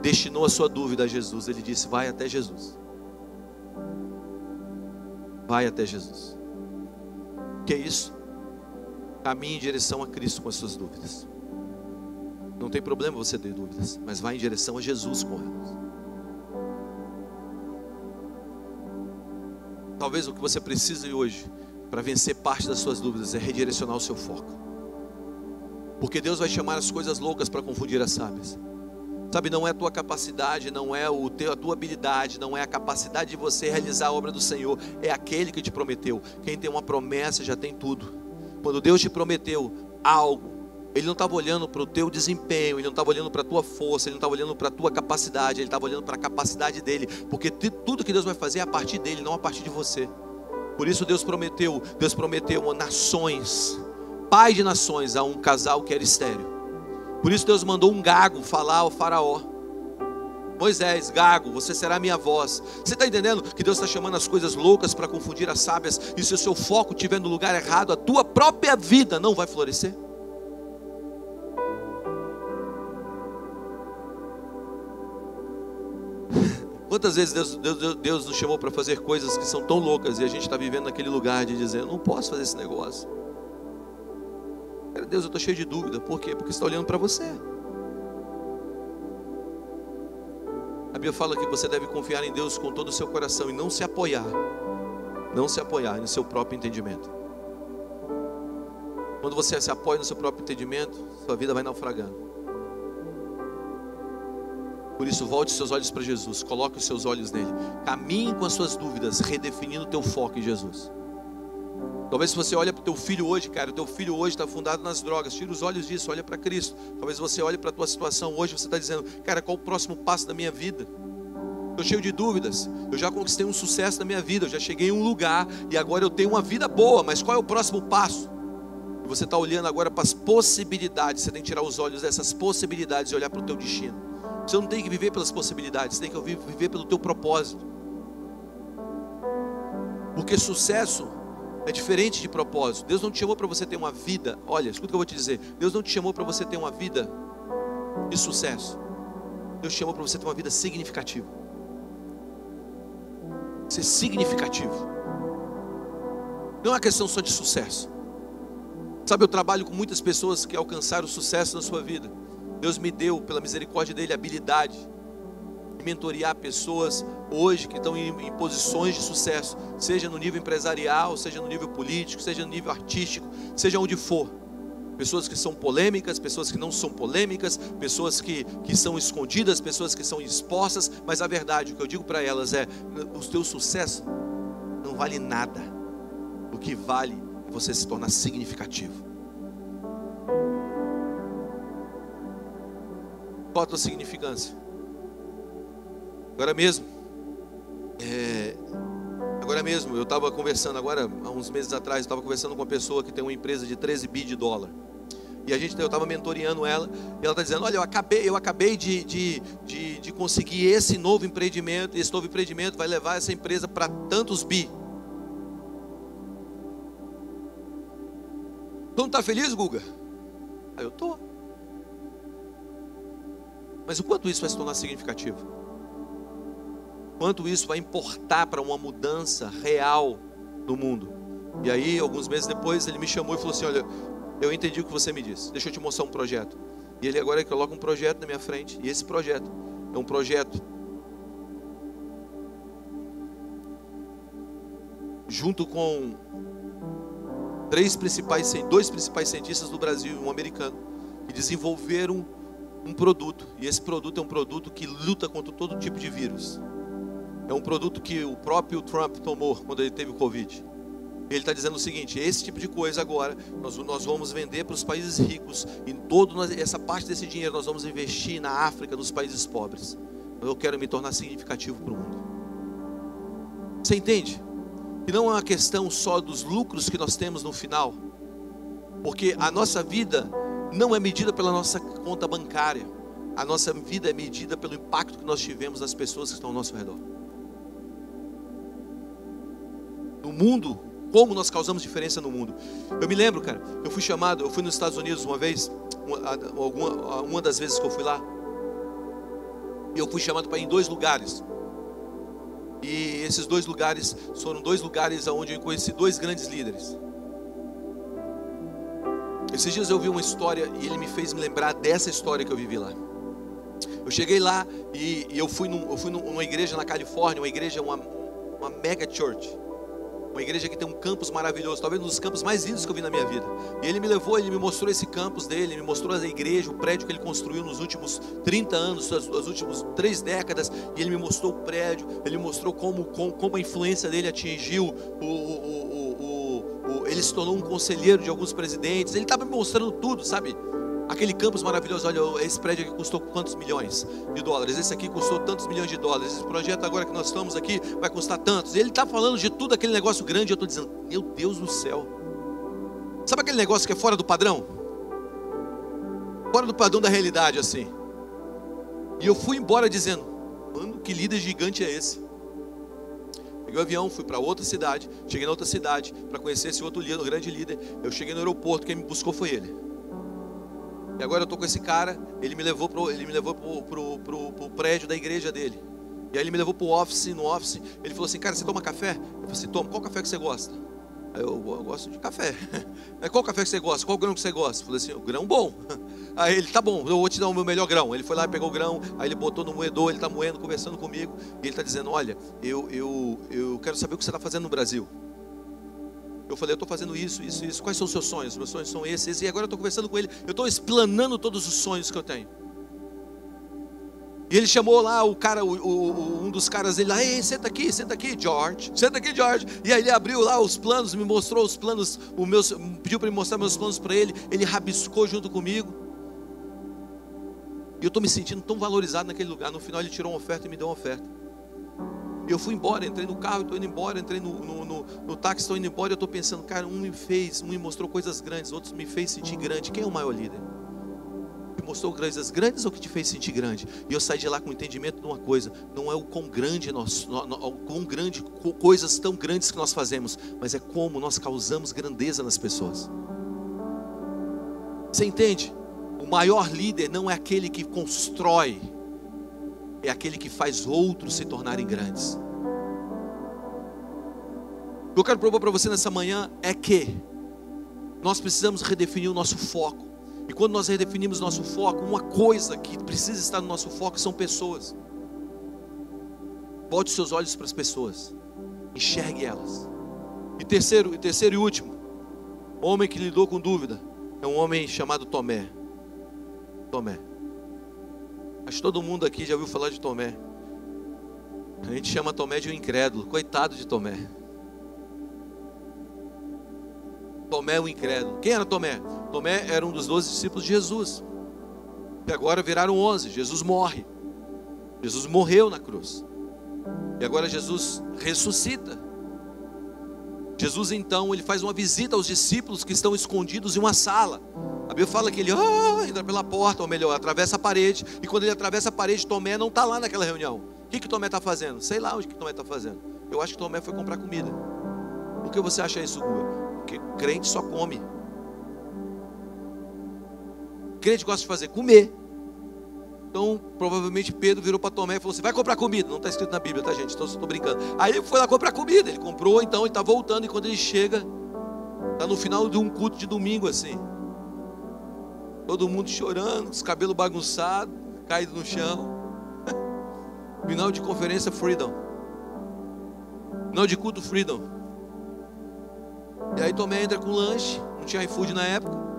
destinou a sua dúvida a Jesus. Ele disse: Vai até Jesus. Vai até Jesus. Que é isso? Caminhe em direção a Cristo com as suas dúvidas. Não tem problema você ter dúvidas, mas vá em direção a Jesus com elas. Talvez o que você precise hoje para vencer parte das suas dúvidas é redirecionar o seu foco. Porque Deus vai chamar as coisas loucas para confundir as sábias. Sabe, não é a tua capacidade, não é o teu, a tua habilidade, não é a capacidade de você realizar a obra do Senhor, é aquele que te prometeu. Quem tem uma promessa já tem tudo. Quando Deus te prometeu algo, Ele não estava olhando para o teu desempenho, Ele não estava olhando para a tua força, Ele não estava olhando para a tua capacidade, Ele estava olhando para a capacidade dele, porque tudo que Deus vai fazer é a partir dele, não a partir de você. Por isso Deus prometeu, Deus prometeu nações pai de nações a um casal que era estéreo. Por isso Deus mandou um gago falar ao faraó. Moisés, gago, você será minha voz. Você está entendendo que Deus está chamando as coisas loucas para confundir as sábias? E se o seu foco estiver no lugar errado, a tua própria vida não vai florescer? Quantas vezes Deus, Deus, Deus nos chamou para fazer coisas que são tão loucas e a gente está vivendo naquele lugar de dizer: não posso fazer esse negócio. Deus, eu estou cheio de dúvida. Por quê? Porque está olhando para você. A Bíblia fala que você deve confiar em Deus com todo o seu coração e não se apoiar, não se apoiar no seu próprio entendimento. Quando você se apoia no seu próprio entendimento, sua vida vai naufragando. Por isso, volte seus olhos para Jesus, coloque os seus olhos nele, caminhe com as suas dúvidas, redefinindo o teu foco em Jesus. Talvez você olha para o teu filho hoje, cara, o teu filho hoje está fundado nas drogas, tira os olhos disso, olha para Cristo. Talvez você olhe para a tua situação hoje, você está dizendo, cara, qual o próximo passo da minha vida? Estou cheio de dúvidas. Eu já conquistei um sucesso na minha vida, eu já cheguei em um lugar e agora eu tenho uma vida boa, mas qual é o próximo passo? E você está olhando agora para as possibilidades, você tem que tirar os olhos dessas possibilidades e olhar para o teu destino. Você não tem que viver pelas possibilidades, você tem que viver pelo teu propósito. Porque sucesso é diferente de propósito. Deus não te chamou para você ter uma vida. Olha, escuta o que eu vou te dizer. Deus não te chamou para você ter uma vida de sucesso. Deus te chamou para você ter uma vida significativa. Ser significativo. Não é uma questão só de sucesso. Sabe, eu trabalho com muitas pessoas que alcançaram sucesso na sua vida. Deus me deu, pela misericórdia dele, habilidade mentorear pessoas hoje que estão em, em, posições de sucesso, seja no nível empresarial, seja no nível político, seja no nível artístico, seja onde for. Pessoas que são polêmicas, pessoas que não são polêmicas, pessoas que, que são escondidas, pessoas que são expostas, mas a verdade, o que eu digo para elas é: o teu sucesso não vale nada. O que vale é você se tornar significativo. Qual a tua significância? Agora mesmo, é, agora mesmo, eu estava conversando agora, há uns meses atrás, eu estava conversando com uma pessoa que tem uma empresa de 13 bi de dólar. E a gente, eu estava mentoreando ela, e ela está dizendo, olha, eu acabei, eu acabei de, de, de, de conseguir esse novo empreendimento, esse novo empreendimento vai levar essa empresa para tantos bi. Tu não está feliz, Guga? Aí eu estou. Mas o quanto isso vai se tornar significativo? Quanto isso vai importar para uma mudança real no mundo? E aí, alguns meses depois, ele me chamou e falou assim: Olha, eu entendi o que você me disse, deixa eu te mostrar um projeto. E ele agora coloca um projeto na minha frente, e esse projeto é um projeto junto com três principais, dois principais cientistas do Brasil e um americano, que desenvolveram um produto, e esse produto é um produto que luta contra todo tipo de vírus. É um produto que o próprio Trump tomou quando ele teve o Covid. Ele está dizendo o seguinte: esse tipo de coisa agora nós, nós vamos vender para os países ricos e toda essa parte desse dinheiro nós vamos investir na África, nos países pobres. Eu quero me tornar significativo para o mundo. Você entende? Que não é uma questão só dos lucros que nós temos no final, porque a nossa vida não é medida pela nossa conta bancária. A nossa vida é medida pelo impacto que nós tivemos nas pessoas que estão ao nosso redor. No mundo, como nós causamos diferença no mundo. Eu me lembro, cara, eu fui chamado, eu fui nos Estados Unidos uma vez, uma, uma das vezes que eu fui lá, e eu fui chamado para ir em dois lugares. E esses dois lugares foram dois lugares onde eu conheci dois grandes líderes. Esses dias eu vi uma história e ele me fez me lembrar dessa história que eu vivi lá. Eu cheguei lá e, e eu fui, num, eu fui numa igreja na Califórnia, uma igreja, uma, uma mega church. Uma igreja que tem um campus maravilhoso, talvez um dos campos mais lindos que eu vi na minha vida. E ele me levou, ele me mostrou esse campus dele, me mostrou a igreja, o prédio que ele construiu nos últimos 30 anos, as, as últimas três décadas. E ele me mostrou o prédio, ele mostrou como, como, como a influência dele atingiu o, o, o ele se tornou um conselheiro de alguns presidentes. Ele estava me mostrando tudo, sabe? Aquele campus maravilhoso, olha, esse prédio aqui custou quantos milhões de dólares? Esse aqui custou tantos milhões de dólares. Esse projeto agora que nós estamos aqui vai custar tantos. Ele está falando de tudo aquele negócio grande. Eu estou dizendo, meu Deus do céu. Sabe aquele negócio que é fora do padrão? Fora do padrão da realidade, assim. E eu fui embora dizendo, mano, que líder gigante é esse? Peguei o avião, fui para outra cidade, cheguei na outra cidade para conhecer esse outro líder, o grande líder. Eu cheguei no aeroporto, quem me buscou foi ele. E agora eu tô com esse cara, ele me levou pro, ele me levou pro, pro, pro, pro prédio da igreja dele. E aí ele me levou pro office, no office, ele falou assim: "Cara, você toma café?" Eu falei assim: "Toma. Qual café que você gosta?" Eu, eu, gosto de café. Qual café que você gosta? Qual grão que você gosta? Eu falei assim, grão bom. Aí ele, tá bom, eu vou te dar o meu melhor grão. Ele foi lá, pegou o grão, aí ele botou no moedor, ele está moendo, conversando comigo. E ele está dizendo, olha, eu, eu, eu quero saber o que você está fazendo no Brasil. Eu falei, eu estou fazendo isso, isso, isso. Quais são os seus sonhos? Meus sonhos são esses. E agora eu estou conversando com ele. Eu estou explanando todos os sonhos que eu tenho. E ele chamou lá o cara, o, o, um dos caras dele lá, ei, senta aqui, senta aqui, George, senta aqui, George. E aí ele abriu lá os planos, me mostrou os planos, o meus, pediu para me mostrar meus planos para ele, ele rabiscou junto comigo. E eu estou me sentindo tão valorizado naquele lugar. No final ele tirou uma oferta e me deu uma oferta. E eu fui embora, entrei no carro, estou indo embora, entrei no, no, no, no táxi, estou indo embora. Eu estou pensando, cara, um me fez, um me mostrou coisas grandes, outros me fez sentir grande. Quem é o maior líder? que mostrou coisas grandes ou que te fez sentir grande? E eu saí de lá com o entendimento de uma coisa: não é o quão grande nós, o quão grande, coisas tão grandes que nós fazemos, mas é como nós causamos grandeza nas pessoas. Você entende? O maior líder não é aquele que constrói, é aquele que faz outros se tornarem grandes. O que eu quero propor para você nessa manhã é que nós precisamos redefinir o nosso foco. E quando nós redefinimos nosso foco, uma coisa que precisa estar no nosso foco são pessoas. Bote seus olhos para as pessoas, enxergue elas. E terceiro, e terceiro e último, homem que lidou com dúvida, é um homem chamado Tomé. Tomé. Que todo mundo aqui já ouviu falar de Tomé. A gente chama Tomé de um incrédulo. Coitado de Tomé. Tomé o incrédulo. Quem era Tomé? Tomé era um dos doze discípulos de Jesus. E agora viraram onze. Jesus morre. Jesus morreu na cruz. E agora Jesus ressuscita. Jesus então ele faz uma visita aos discípulos que estão escondidos em uma sala. A Bíblia fala que ele oh, entra pela porta, ou melhor, atravessa a parede. E quando ele atravessa a parede, Tomé não está lá naquela reunião. O que, que Tomé está fazendo? Sei lá o que Tomé está fazendo. Eu acho que Tomé foi comprar comida. Por que você acha isso, Gua? Porque crente só come. Crente gosta de fazer comer. Então, provavelmente Pedro virou para Tomé e falou assim: vai comprar comida. Não está escrito na Bíblia, tá, gente? Então, estou brincando. Aí ele foi lá comprar comida. Ele comprou, então ele está voltando. E quando ele chega, está no final de um culto de domingo assim. Todo mundo chorando, os cabelos bagunçados, caído no chão. Final de conferência Freedom. Final de culto Freedom. E aí Tomé entra com lanche, não tinha iFood na época.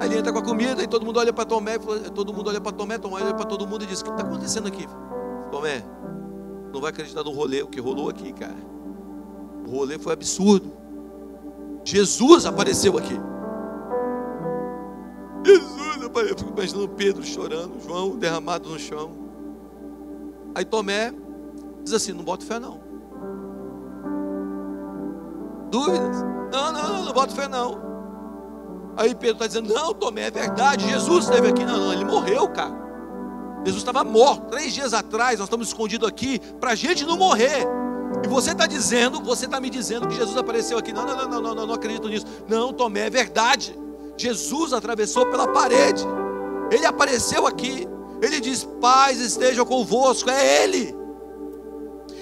Aí ele entra com a comida e todo mundo olha para Tomé, todo mundo olha para Tomé, Tomé olha para todo mundo e diz: O que está acontecendo aqui? Tomé, não vai acreditar no rolê, o que rolou aqui, cara. O rolê foi absurdo. Jesus apareceu aqui. Jesus apareceu. Eu fico imaginando Pedro chorando, João derramado no chão. Aí Tomé diz assim: Não boto fé não. Dúvidas? Não, não, não, não boto fé não. Aí Pedro está dizendo: Não, Tomé, é verdade. Jesus esteve aqui. Não, não, ele morreu, cara. Jesus estava morto. Três dias atrás, nós estamos escondidos aqui para a gente não morrer. E você está dizendo, você está me dizendo que Jesus apareceu aqui. Não, não, não, não, não, não, não acredito nisso. Não, Tomé, é verdade. Jesus atravessou pela parede. Ele apareceu aqui. Ele diz: Paz esteja convosco. É Ele.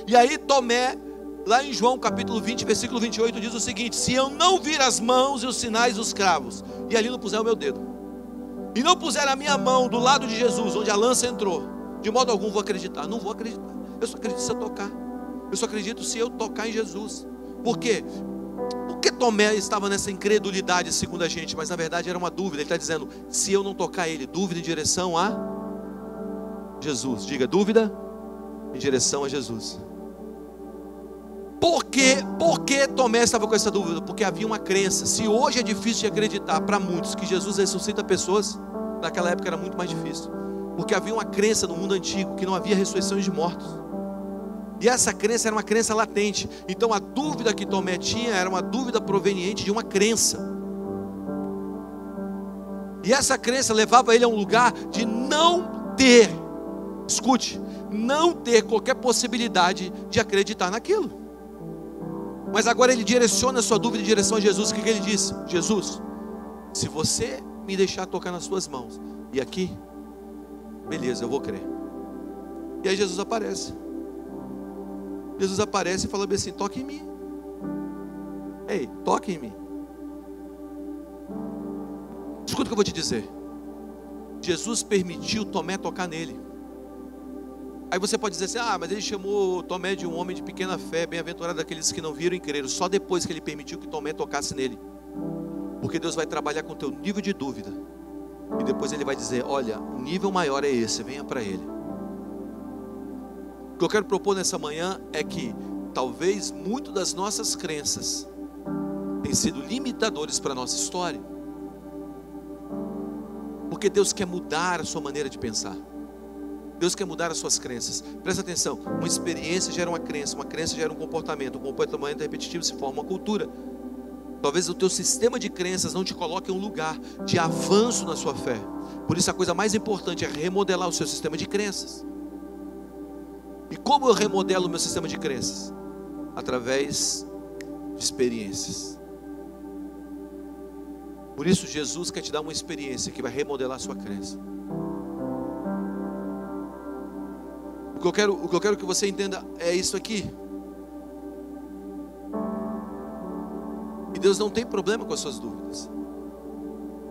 E aí Tomé Lá em João capítulo 20, versículo 28, diz o seguinte: Se eu não vir as mãos e os sinais dos cravos, e ali não puser o meu dedo, e não puser a minha mão do lado de Jesus, onde a lança entrou, de modo algum vou acreditar. Não vou acreditar. Eu só acredito se eu tocar. Eu só acredito se eu tocar em Jesus. Por quê? Porque Tomé estava nessa incredulidade, segundo a gente, mas na verdade era uma dúvida. Ele está dizendo: se eu não tocar ele, dúvida em direção a Jesus. Diga, dúvida em direção a Jesus. Por que, por que Tomé estava com essa dúvida? Porque havia uma crença. Se hoje é difícil de acreditar para muitos que Jesus ressuscita pessoas, naquela época era muito mais difícil. Porque havia uma crença no mundo antigo que não havia ressurreições de mortos. E essa crença era uma crença latente. Então a dúvida que Tomé tinha era uma dúvida proveniente de uma crença. E essa crença levava ele a um lugar de não ter, escute, não ter qualquer possibilidade de acreditar naquilo. Mas agora ele direciona a sua dúvida em direção a Jesus. O que, que ele disse? Jesus, se você me deixar tocar nas suas mãos, e aqui, beleza, eu vou crer. E aí Jesus aparece. Jesus aparece e fala assim: toque em mim. Ei, toque em mim. Escuta o que eu vou te dizer. Jesus permitiu Tomé tocar nele. Aí você pode dizer assim: ah, mas ele chamou Tomé de um homem de pequena fé, bem-aventurado aqueles que não viram e creram, só depois que ele permitiu que Tomé tocasse nele. Porque Deus vai trabalhar com o teu nível de dúvida. E depois ele vai dizer: olha, o nível maior é esse, venha para ele. O que eu quero propor nessa manhã é que talvez muito das nossas crenças tenham sido limitadores para a nossa história. Porque Deus quer mudar a sua maneira de pensar. Deus quer mudar as suas crenças. Presta atenção: uma experiência gera uma crença, uma crença gera um comportamento, um comportamento repetitivo se forma uma cultura. Talvez o teu sistema de crenças não te coloque em um lugar de avanço na sua fé. Por isso a coisa mais importante é remodelar o seu sistema de crenças. E como eu remodelo o meu sistema de crenças? Através de experiências. Por isso Jesus quer te dar uma experiência que vai remodelar a sua crença. Que eu quero, o que eu quero que você entenda é isso aqui. E Deus não tem problema com as suas dúvidas.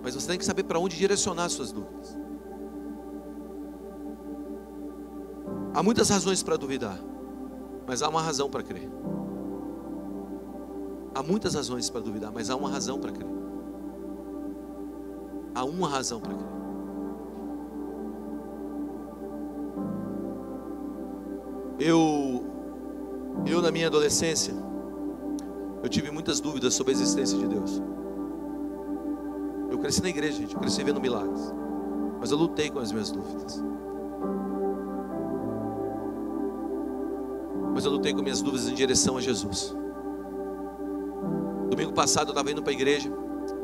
Mas você tem que saber para onde direcionar as suas dúvidas. Há muitas razões para duvidar, mas há uma razão para crer. Há muitas razões para duvidar, mas há uma razão para crer. Há uma razão para crer. Eu, eu na minha adolescência, eu tive muitas dúvidas sobre a existência de Deus. Eu cresci na igreja, gente, eu cresci vendo milagres. Mas eu lutei com as minhas dúvidas. Mas eu lutei com minhas dúvidas em direção a Jesus. Domingo passado eu estava indo para a igreja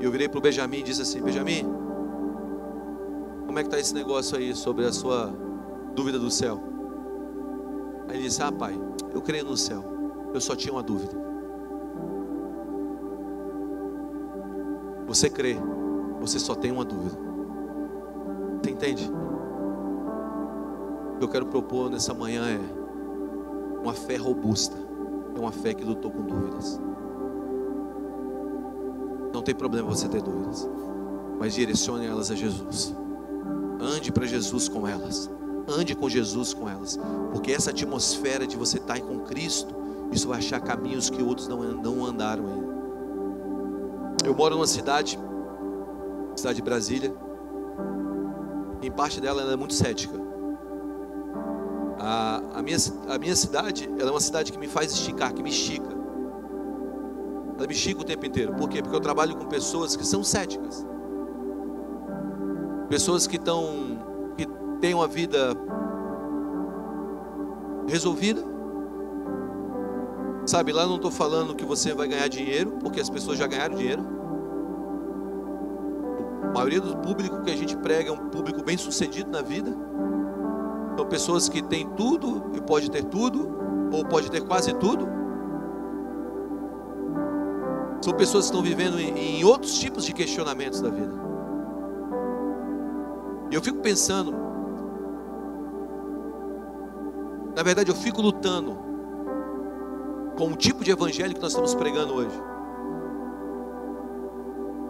e eu virei para o Benjamin e disse assim: Benjamin, como é que está esse negócio aí sobre a sua dúvida do céu? Aí ele disse: Ah, pai, eu creio no céu, eu só tinha uma dúvida. Você crê, você só tem uma dúvida. Você entende? O que eu quero propor nessa manhã é uma fé robusta, é uma fé que lutou com dúvidas. Não tem problema você ter dúvidas, mas direcione elas a Jesus. Ande para Jesus com elas. Ande com Jesus com elas, porque essa atmosfera de você estar com Cristo, isso vai achar caminhos que outros não, não andaram ainda. Eu moro numa cidade, cidade de Brasília, em parte dela ela é muito cética. A, a, minha, a minha cidade, ela é uma cidade que me faz esticar, que me estica. Ela me estica o tempo inteiro. Por quê? Porque eu trabalho com pessoas que são céticas. Pessoas que estão têm uma vida resolvida. Sabe, lá não estou falando que você vai ganhar dinheiro, porque as pessoas já ganharam dinheiro. A maioria do público que a gente prega é um público bem sucedido na vida. São pessoas que têm tudo e pode ter tudo, ou pode ter quase tudo. São pessoas que estão vivendo em, em outros tipos de questionamentos da vida. E eu fico pensando, na verdade, eu fico lutando com o tipo de evangelho que nós estamos pregando hoje.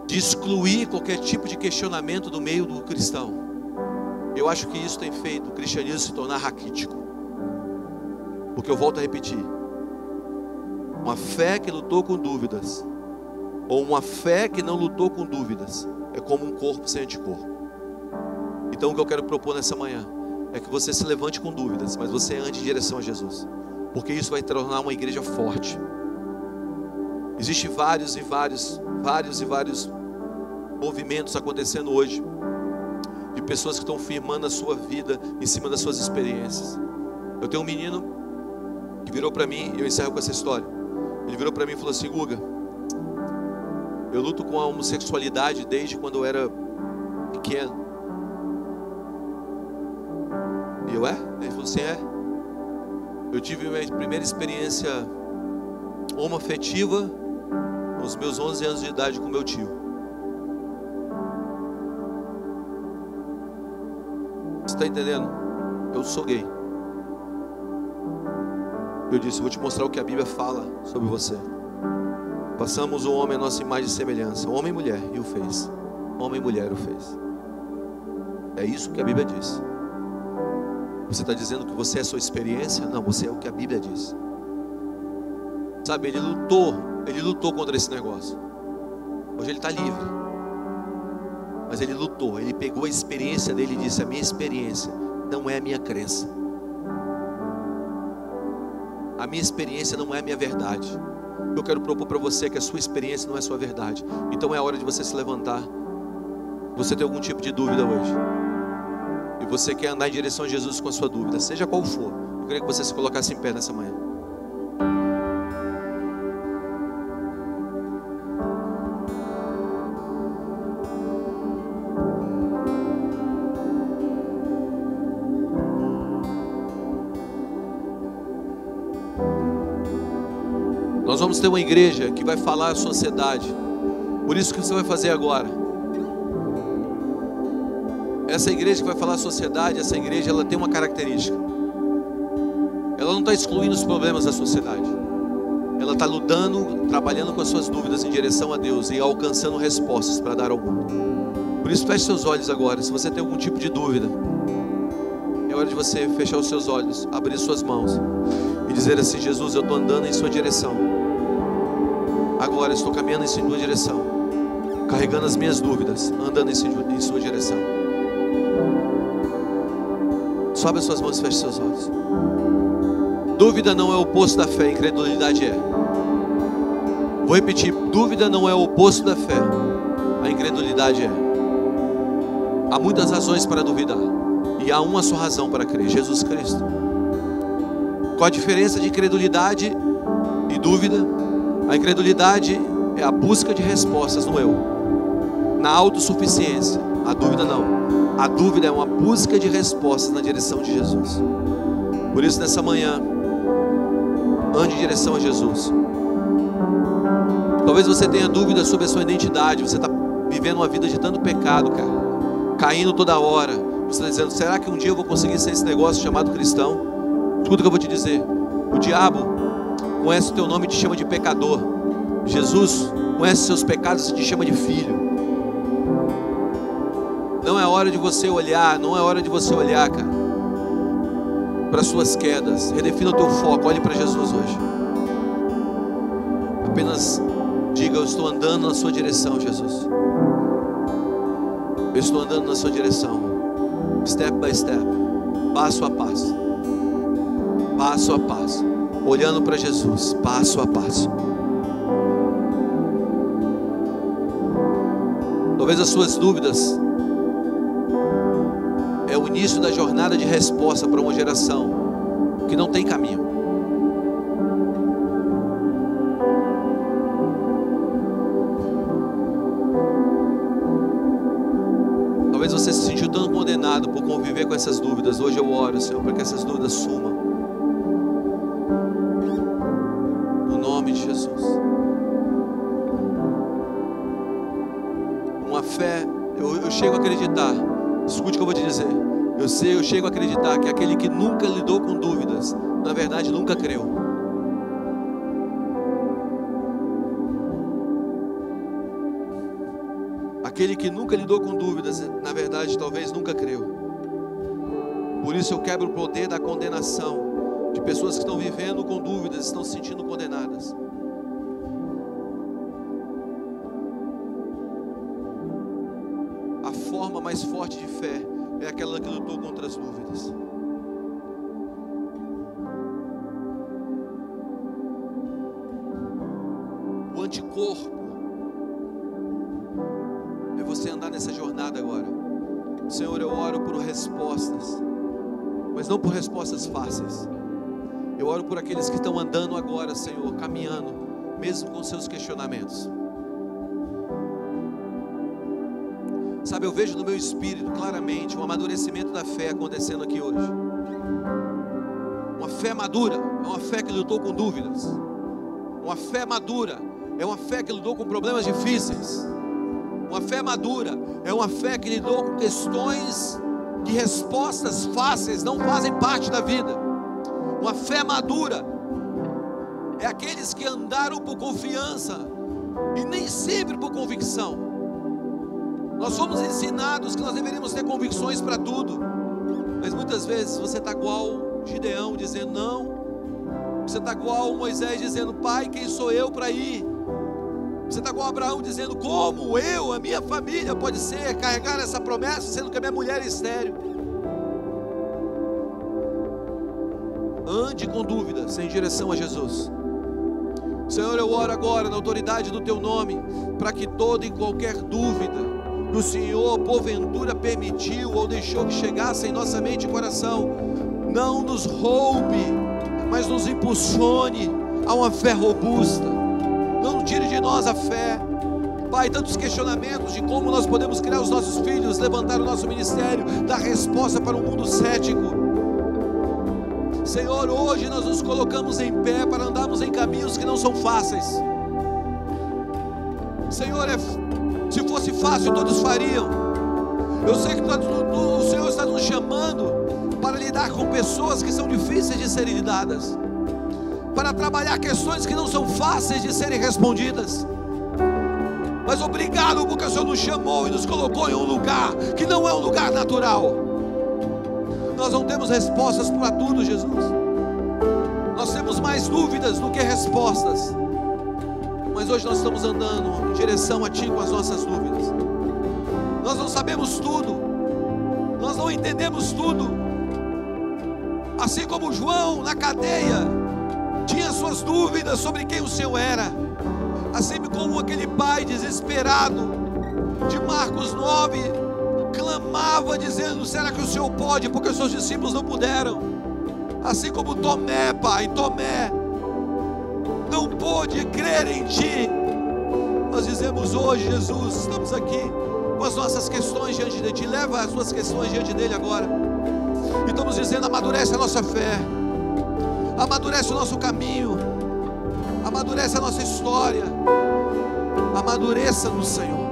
De excluir qualquer tipo de questionamento do meio do cristão. Eu acho que isso tem feito o cristianismo se tornar raquítico. Porque eu volto a repetir: uma fé que lutou com dúvidas, ou uma fé que não lutou com dúvidas, é como um corpo sem anticorpo. Então o que eu quero propor nessa manhã é que você se levante com dúvidas, mas você ande em direção a Jesus, porque isso vai tornar uma igreja forte. Existem vários e vários, vários e vários movimentos acontecendo hoje de pessoas que estão firmando a sua vida em cima das suas experiências. Eu tenho um menino que virou para mim, e eu encerro com essa história. Ele virou para mim e falou assim: Guga, eu luto com a homossexualidade desde quando eu era pequeno. E eu é? Ele falou assim: é. Eu tive minha primeira experiência homoafetiva aos meus 11 anos de idade com meu tio. Você está entendendo? Eu sou gay. Eu disse: Vou te mostrar o que a Bíblia fala sobre você. Passamos o homem a nossa imagem e semelhança, homem e mulher, e o fez. Homem e mulher o fez. É isso que a Bíblia diz. Você está dizendo que você é sua experiência? Não, você é o que a Bíblia diz. Sabe, ele lutou, ele lutou contra esse negócio. Hoje ele está livre. Mas ele lutou, ele pegou a experiência dele e disse: A minha experiência não é a minha crença. A minha experiência não é a minha verdade. Eu quero propor para você que a sua experiência não é a sua verdade. Então é a hora de você se levantar. Você tem algum tipo de dúvida hoje? E você quer andar em direção a Jesus com a sua dúvida, seja qual for. Eu queria que você se colocasse em pé nessa manhã. Nós vamos ter uma igreja que vai falar à sociedade. Por isso que você vai fazer agora. Essa igreja que vai falar sociedade, essa igreja, ela tem uma característica. Ela não está excluindo os problemas da sociedade. Ela está lutando, trabalhando com as suas dúvidas em direção a Deus e alcançando respostas para dar ao mundo. Por isso, feche seus olhos agora. Se você tem algum tipo de dúvida, é hora de você fechar os seus olhos, abrir suas mãos e dizer assim: Jesus, eu estou andando em Sua direção agora estou caminhando em sua direção. carregando as minhas dúvidas, andando em sua direção. Sobe as suas mãos e feche seus olhos. Dúvida não é o oposto da fé, incredulidade é. Vou repetir: dúvida não é o oposto da fé, a incredulidade é. Há muitas razões para duvidar, e há uma só razão para crer: Jesus Cristo. Qual a diferença de incredulidade e dúvida? A incredulidade é a busca de respostas no eu, na autossuficiência. A dúvida não. A dúvida é uma busca de respostas na direção de Jesus. Por isso, nessa manhã, ande em direção a Jesus. Talvez você tenha dúvidas sobre a sua identidade. Você está vivendo uma vida de tanto pecado, cara, caindo toda hora. Você está dizendo: será que um dia eu vou conseguir ser esse negócio chamado cristão? Escuta o que eu vou te dizer. O diabo conhece o teu nome e te chama de pecador. Jesus conhece seus pecados e te chama de filho. Não é hora de você olhar, não é hora de você olhar, cara, para suas quedas. Redefina o teu foco, olhe para Jesus hoje. Apenas diga: Eu estou andando na sua direção, Jesus. Eu estou andando na sua direção, step by step, passo a passo passo a passo, olhando para Jesus, passo a passo. Talvez as suas dúvidas o início da jornada de resposta para uma geração que não tem caminho. Talvez você se sentiu tão condenado por conviver com essas dúvidas. Hoje eu oro, Senhor, para que essas dúvidas sumam. chego a acreditar, escute o que eu vou te dizer. Eu sei, eu chego a acreditar que aquele que nunca lidou com dúvidas, na verdade nunca creu. Aquele que nunca lidou com dúvidas, na verdade talvez nunca creu. Por isso eu quebro o poder da condenação de pessoas que estão vivendo com dúvidas, estão se sentindo condenadas. forma mais forte de fé é aquela que lutou contra as dúvidas. O anticorpo é você andar nessa jornada agora. Senhor, eu oro por respostas, mas não por respostas fáceis. Eu oro por aqueles que estão andando agora, Senhor, caminhando, mesmo com seus questionamentos. Sabe, eu vejo no meu espírito claramente um amadurecimento da fé acontecendo aqui hoje. Uma fé madura é uma fé que lutou com dúvidas. Uma fé madura é uma fé que lidou com problemas difíceis. Uma fé madura é uma fé que lidou com questões que respostas fáceis não fazem parte da vida. Uma fé madura é aqueles que andaram por confiança e nem sempre por convicção. Nós somos ensinados que nós deveríamos ter convicções para tudo, mas muitas vezes você está igual Gideão dizendo não, você está igual Moisés dizendo, Pai, quem sou eu para ir? Você está igual Abraão dizendo, como eu, a minha família pode ser carregar essa promessa, sendo que a minha mulher é estéreo? Ande com dúvida, sem direção a Jesus. Senhor, eu oro agora na autoridade do Teu nome, para que toda e qualquer dúvida, que o Senhor porventura permitiu ou deixou que chegasse em nossa mente e coração, não nos roube, mas nos impulsione a uma fé robusta. Não tire de nós a fé. Pai, tantos questionamentos de como nós podemos criar os nossos filhos, levantar o nosso ministério, dar resposta para um mundo cético. Senhor, hoje nós nos colocamos em pé para andarmos em caminhos que não são fáceis. Senhor, é se fosse fácil, todos fariam. Eu sei que o Senhor está nos chamando para lidar com pessoas que são difíceis de serem lidadas, para trabalhar questões que não são fáceis de serem respondidas. Mas obrigado porque o Senhor nos chamou e nos colocou em um lugar que não é um lugar natural. Nós não temos respostas para tudo, Jesus. Nós temos mais dúvidas do que respostas mas hoje nós estamos andando em direção a Ti com as nossas dúvidas. Nós não sabemos tudo, nós não entendemos tudo. Assim como João na cadeia tinha suas dúvidas sobre quem o Senhor era, assim como aquele pai desesperado de Marcos 9 clamava dizendo: Será que o Senhor pode? Porque os seus discípulos não puderam. Assim como Tomé, pai, Tomé não pôde crer em Ti. Nós dizemos hoje, Jesus, estamos aqui com as nossas questões diante de Ti. Leva as suas questões diante dele agora. E estamos dizendo: amadurece a nossa fé, amadurece o nosso caminho, amadurece a nossa história, amadureça no Senhor.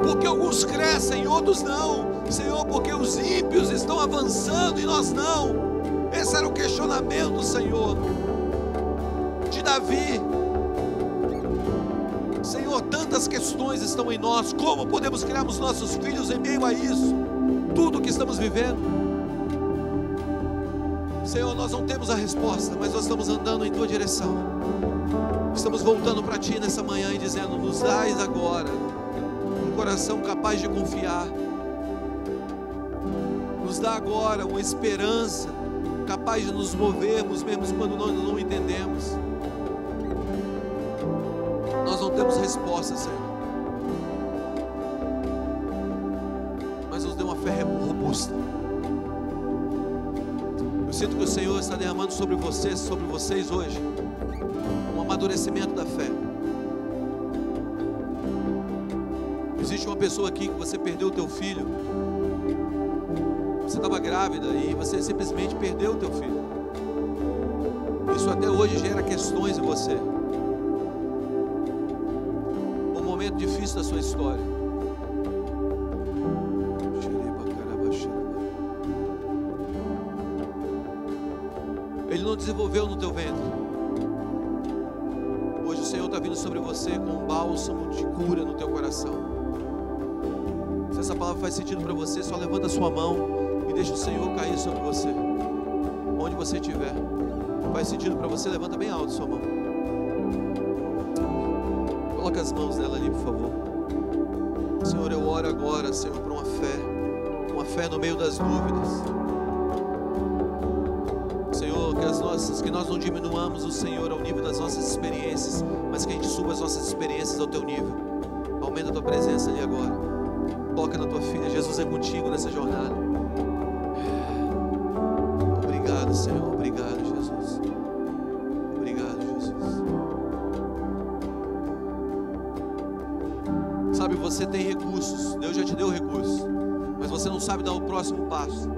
Porque alguns crescem, outros não. Senhor, porque os ímpios estão avançando e nós não. Esse era o questionamento, Senhor Davi. Senhor, tantas questões estão em nós. Como podemos criar os nossos filhos em meio a isso? Tudo que estamos vivendo. Senhor, nós não temos a resposta, mas nós estamos andando em tua direção. Estamos voltando para ti nessa manhã e dizendo: nos dais agora um coração capaz de confiar. Nos dá agora uma esperança capaz de nos movermos, mesmo quando nós não entendemos resposta, Senhor. Mas nos dê uma fé robusta. Eu sinto que o Senhor está derramando sobre vocês, sobre vocês hoje, um amadurecimento da fé. Existe uma pessoa aqui que você perdeu o teu filho. Você estava grávida e você simplesmente perdeu o teu filho. Isso até hoje gera questões em você. Da sua história. Ele não desenvolveu no teu ventre. Hoje o Senhor está vindo sobre você com um bálsamo de cura no teu coração. Se essa palavra faz sentido para você, só levanta a sua mão e deixa o Senhor cair sobre você. Onde você estiver. Faz sentido para você, levanta bem alto a sua mão. Coloca as mãos dela ali, por favor. Senhor, eu oro agora, Senhor, por uma fé, uma fé no meio das dúvidas. Senhor, que as nossas, que nós não diminuamos o Senhor ao nível das nossas experiências, mas que a gente suba as nossas experiências ao teu nível. Aumenta a tua presença ali agora. Toca na tua filha. Jesus é contigo nessa jornada. Obrigado, Senhor. Obrigado, Jesus. você tem próximo passo.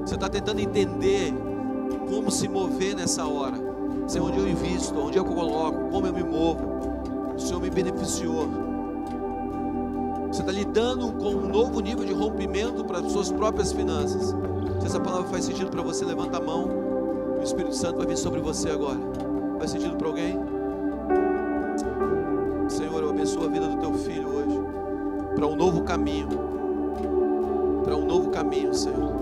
Você está tentando entender como se mover nessa hora. Senhor, onde eu invisto, onde eu coloco, como eu me movo. O Senhor me beneficiou. Você está lidando com um novo nível de rompimento para as suas próprias finanças. Se essa palavra faz sentido para você, levanta a mão. O Espírito Santo vai vir sobre você agora. Faz sentido para alguém? Caminho, Senhor.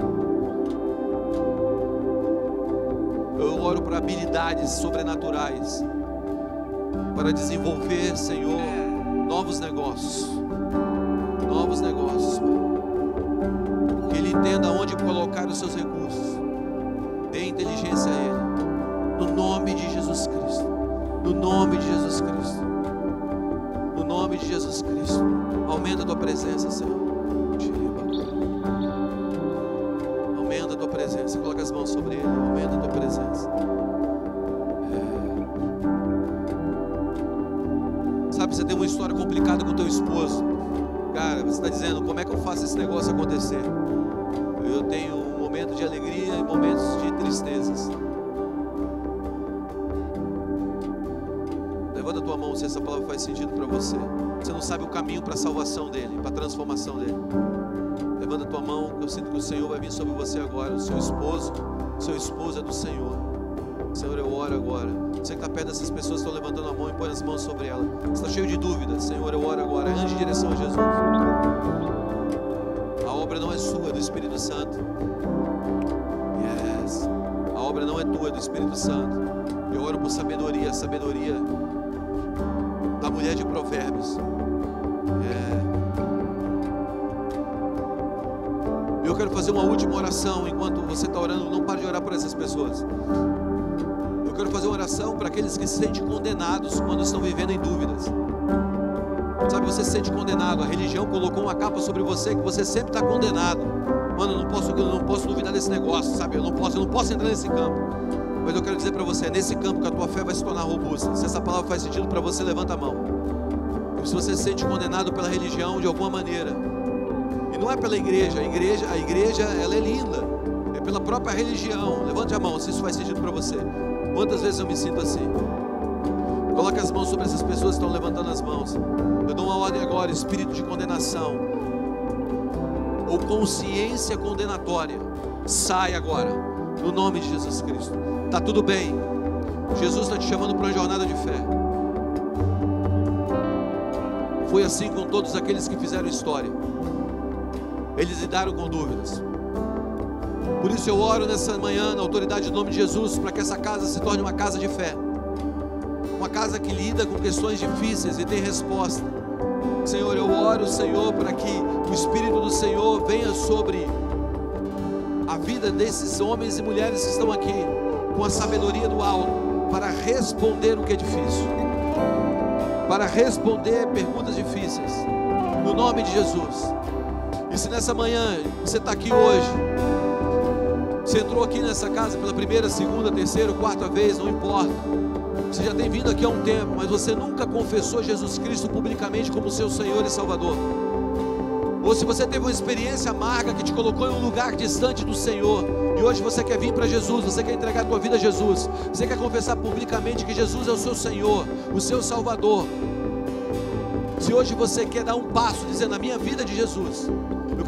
Eu oro para habilidades sobrenaturais, para desenvolver, Senhor, novos negócios, novos negócios, que ele entenda onde colocar os seus recursos, Sabe, você tem uma história complicada com teu esposo. Cara, você está dizendo, como é que eu faço esse negócio acontecer? Eu tenho um momento de alegria e momentos de tristezas. Levanta a tua mão se essa palavra faz sentido para você. Você não sabe o caminho para a salvação dele, para a transformação dele. Levanta a tua mão, que eu sinto que o Senhor vai vir sobre você agora. O seu esposo, o seu esposo é do Senhor. Oro agora. Você que está perto dessas pessoas, estão levantando a mão e põe as mãos sobre ela. Está cheio de dúvidas. Senhor, eu oro agora. Ande em direção a Jesus. A obra não é sua, é do Espírito Santo. Yes. A obra não é tua, é do Espírito Santo. Eu oro por sabedoria, sabedoria da mulher de Provérbios. É. Eu quero fazer uma última oração enquanto você está orando. Não pare de orar por essas pessoas. Quero fazer uma oração para aqueles que se sentem condenados quando estão vivendo em dúvidas. Sabe, você se sente condenado. A religião colocou uma capa sobre você que você sempre está condenado. Mano, eu não posso, eu não posso duvidar desse negócio, sabe? Eu não posso, eu não posso entrar nesse campo. Mas eu quero dizer para você, é nesse campo que a tua fé vai se tornar robusta. Se essa palavra faz sentido para você, levanta a mão. E se você se sente condenado pela religião de alguma maneira, e não é pela igreja, a igreja, a igreja, ela é linda. É pela própria religião. Levante a mão se isso faz sentido para você. Quantas vezes eu me sinto assim? Coloque as mãos sobre essas pessoas que estão levantando as mãos. Eu dou uma ordem agora, espírito de condenação ou consciência condenatória, sai agora, no nome de Jesus Cristo. Tá tudo bem. Jesus está te chamando para uma jornada de fé. Foi assim com todos aqueles que fizeram história. Eles lidaram com dúvidas. Por isso eu oro nessa manhã, na autoridade do nome de Jesus, para que essa casa se torne uma casa de fé. Uma casa que lida com questões difíceis e tem resposta. Senhor, eu oro, Senhor, para que o Espírito do Senhor venha sobre a vida desses homens e mulheres que estão aqui, com a sabedoria do alto, para responder o que é difícil, para responder perguntas difíceis, no nome de Jesus. E se nessa manhã você está aqui hoje, você entrou aqui nessa casa pela primeira, segunda, terceira, quarta vez, não importa. Você já tem vindo aqui há um tempo, mas você nunca confessou Jesus Cristo publicamente como seu Senhor e Salvador. Ou se você teve uma experiência amarga que te colocou em um lugar distante do Senhor, e hoje você quer vir para Jesus, você quer entregar a tua vida a Jesus, você quer confessar publicamente que Jesus é o seu Senhor, o seu Salvador. Se hoje você quer dar um passo dizendo a minha vida de Jesus,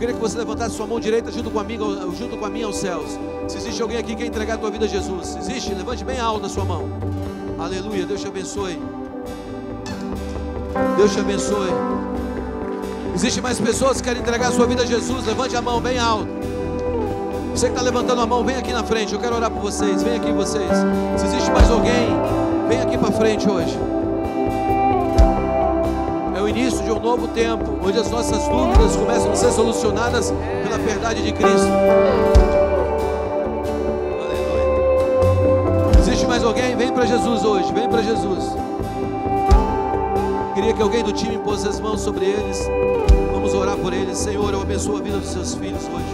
queria que você levantasse sua mão direita junto com a minha, junto com a minha aos céus. Se existe alguém aqui que quer entregar a tua vida a Jesus, existe? Levante bem alto a sua mão. Aleluia, Deus te abençoe. Deus te abençoe. Existe mais pessoas que querem entregar a sua vida a Jesus? Levante a mão bem alto. Você que está levantando a mão, vem aqui na frente. Eu quero orar por vocês. Vem aqui vocês. Se existe mais alguém, vem aqui para frente hoje. Início de um novo tempo, onde as nossas dúvidas começam a ser solucionadas pela verdade de Cristo. Aleluia. Existe mais alguém? Vem para Jesus hoje. Vem para Jesus. Queria que alguém do time pôs as mãos sobre eles. Vamos orar por eles. Senhor, eu abençoo a vida dos seus filhos hoje.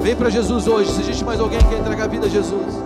Vem para Jesus hoje. Se existe mais alguém que quer entregar a vida a Jesus.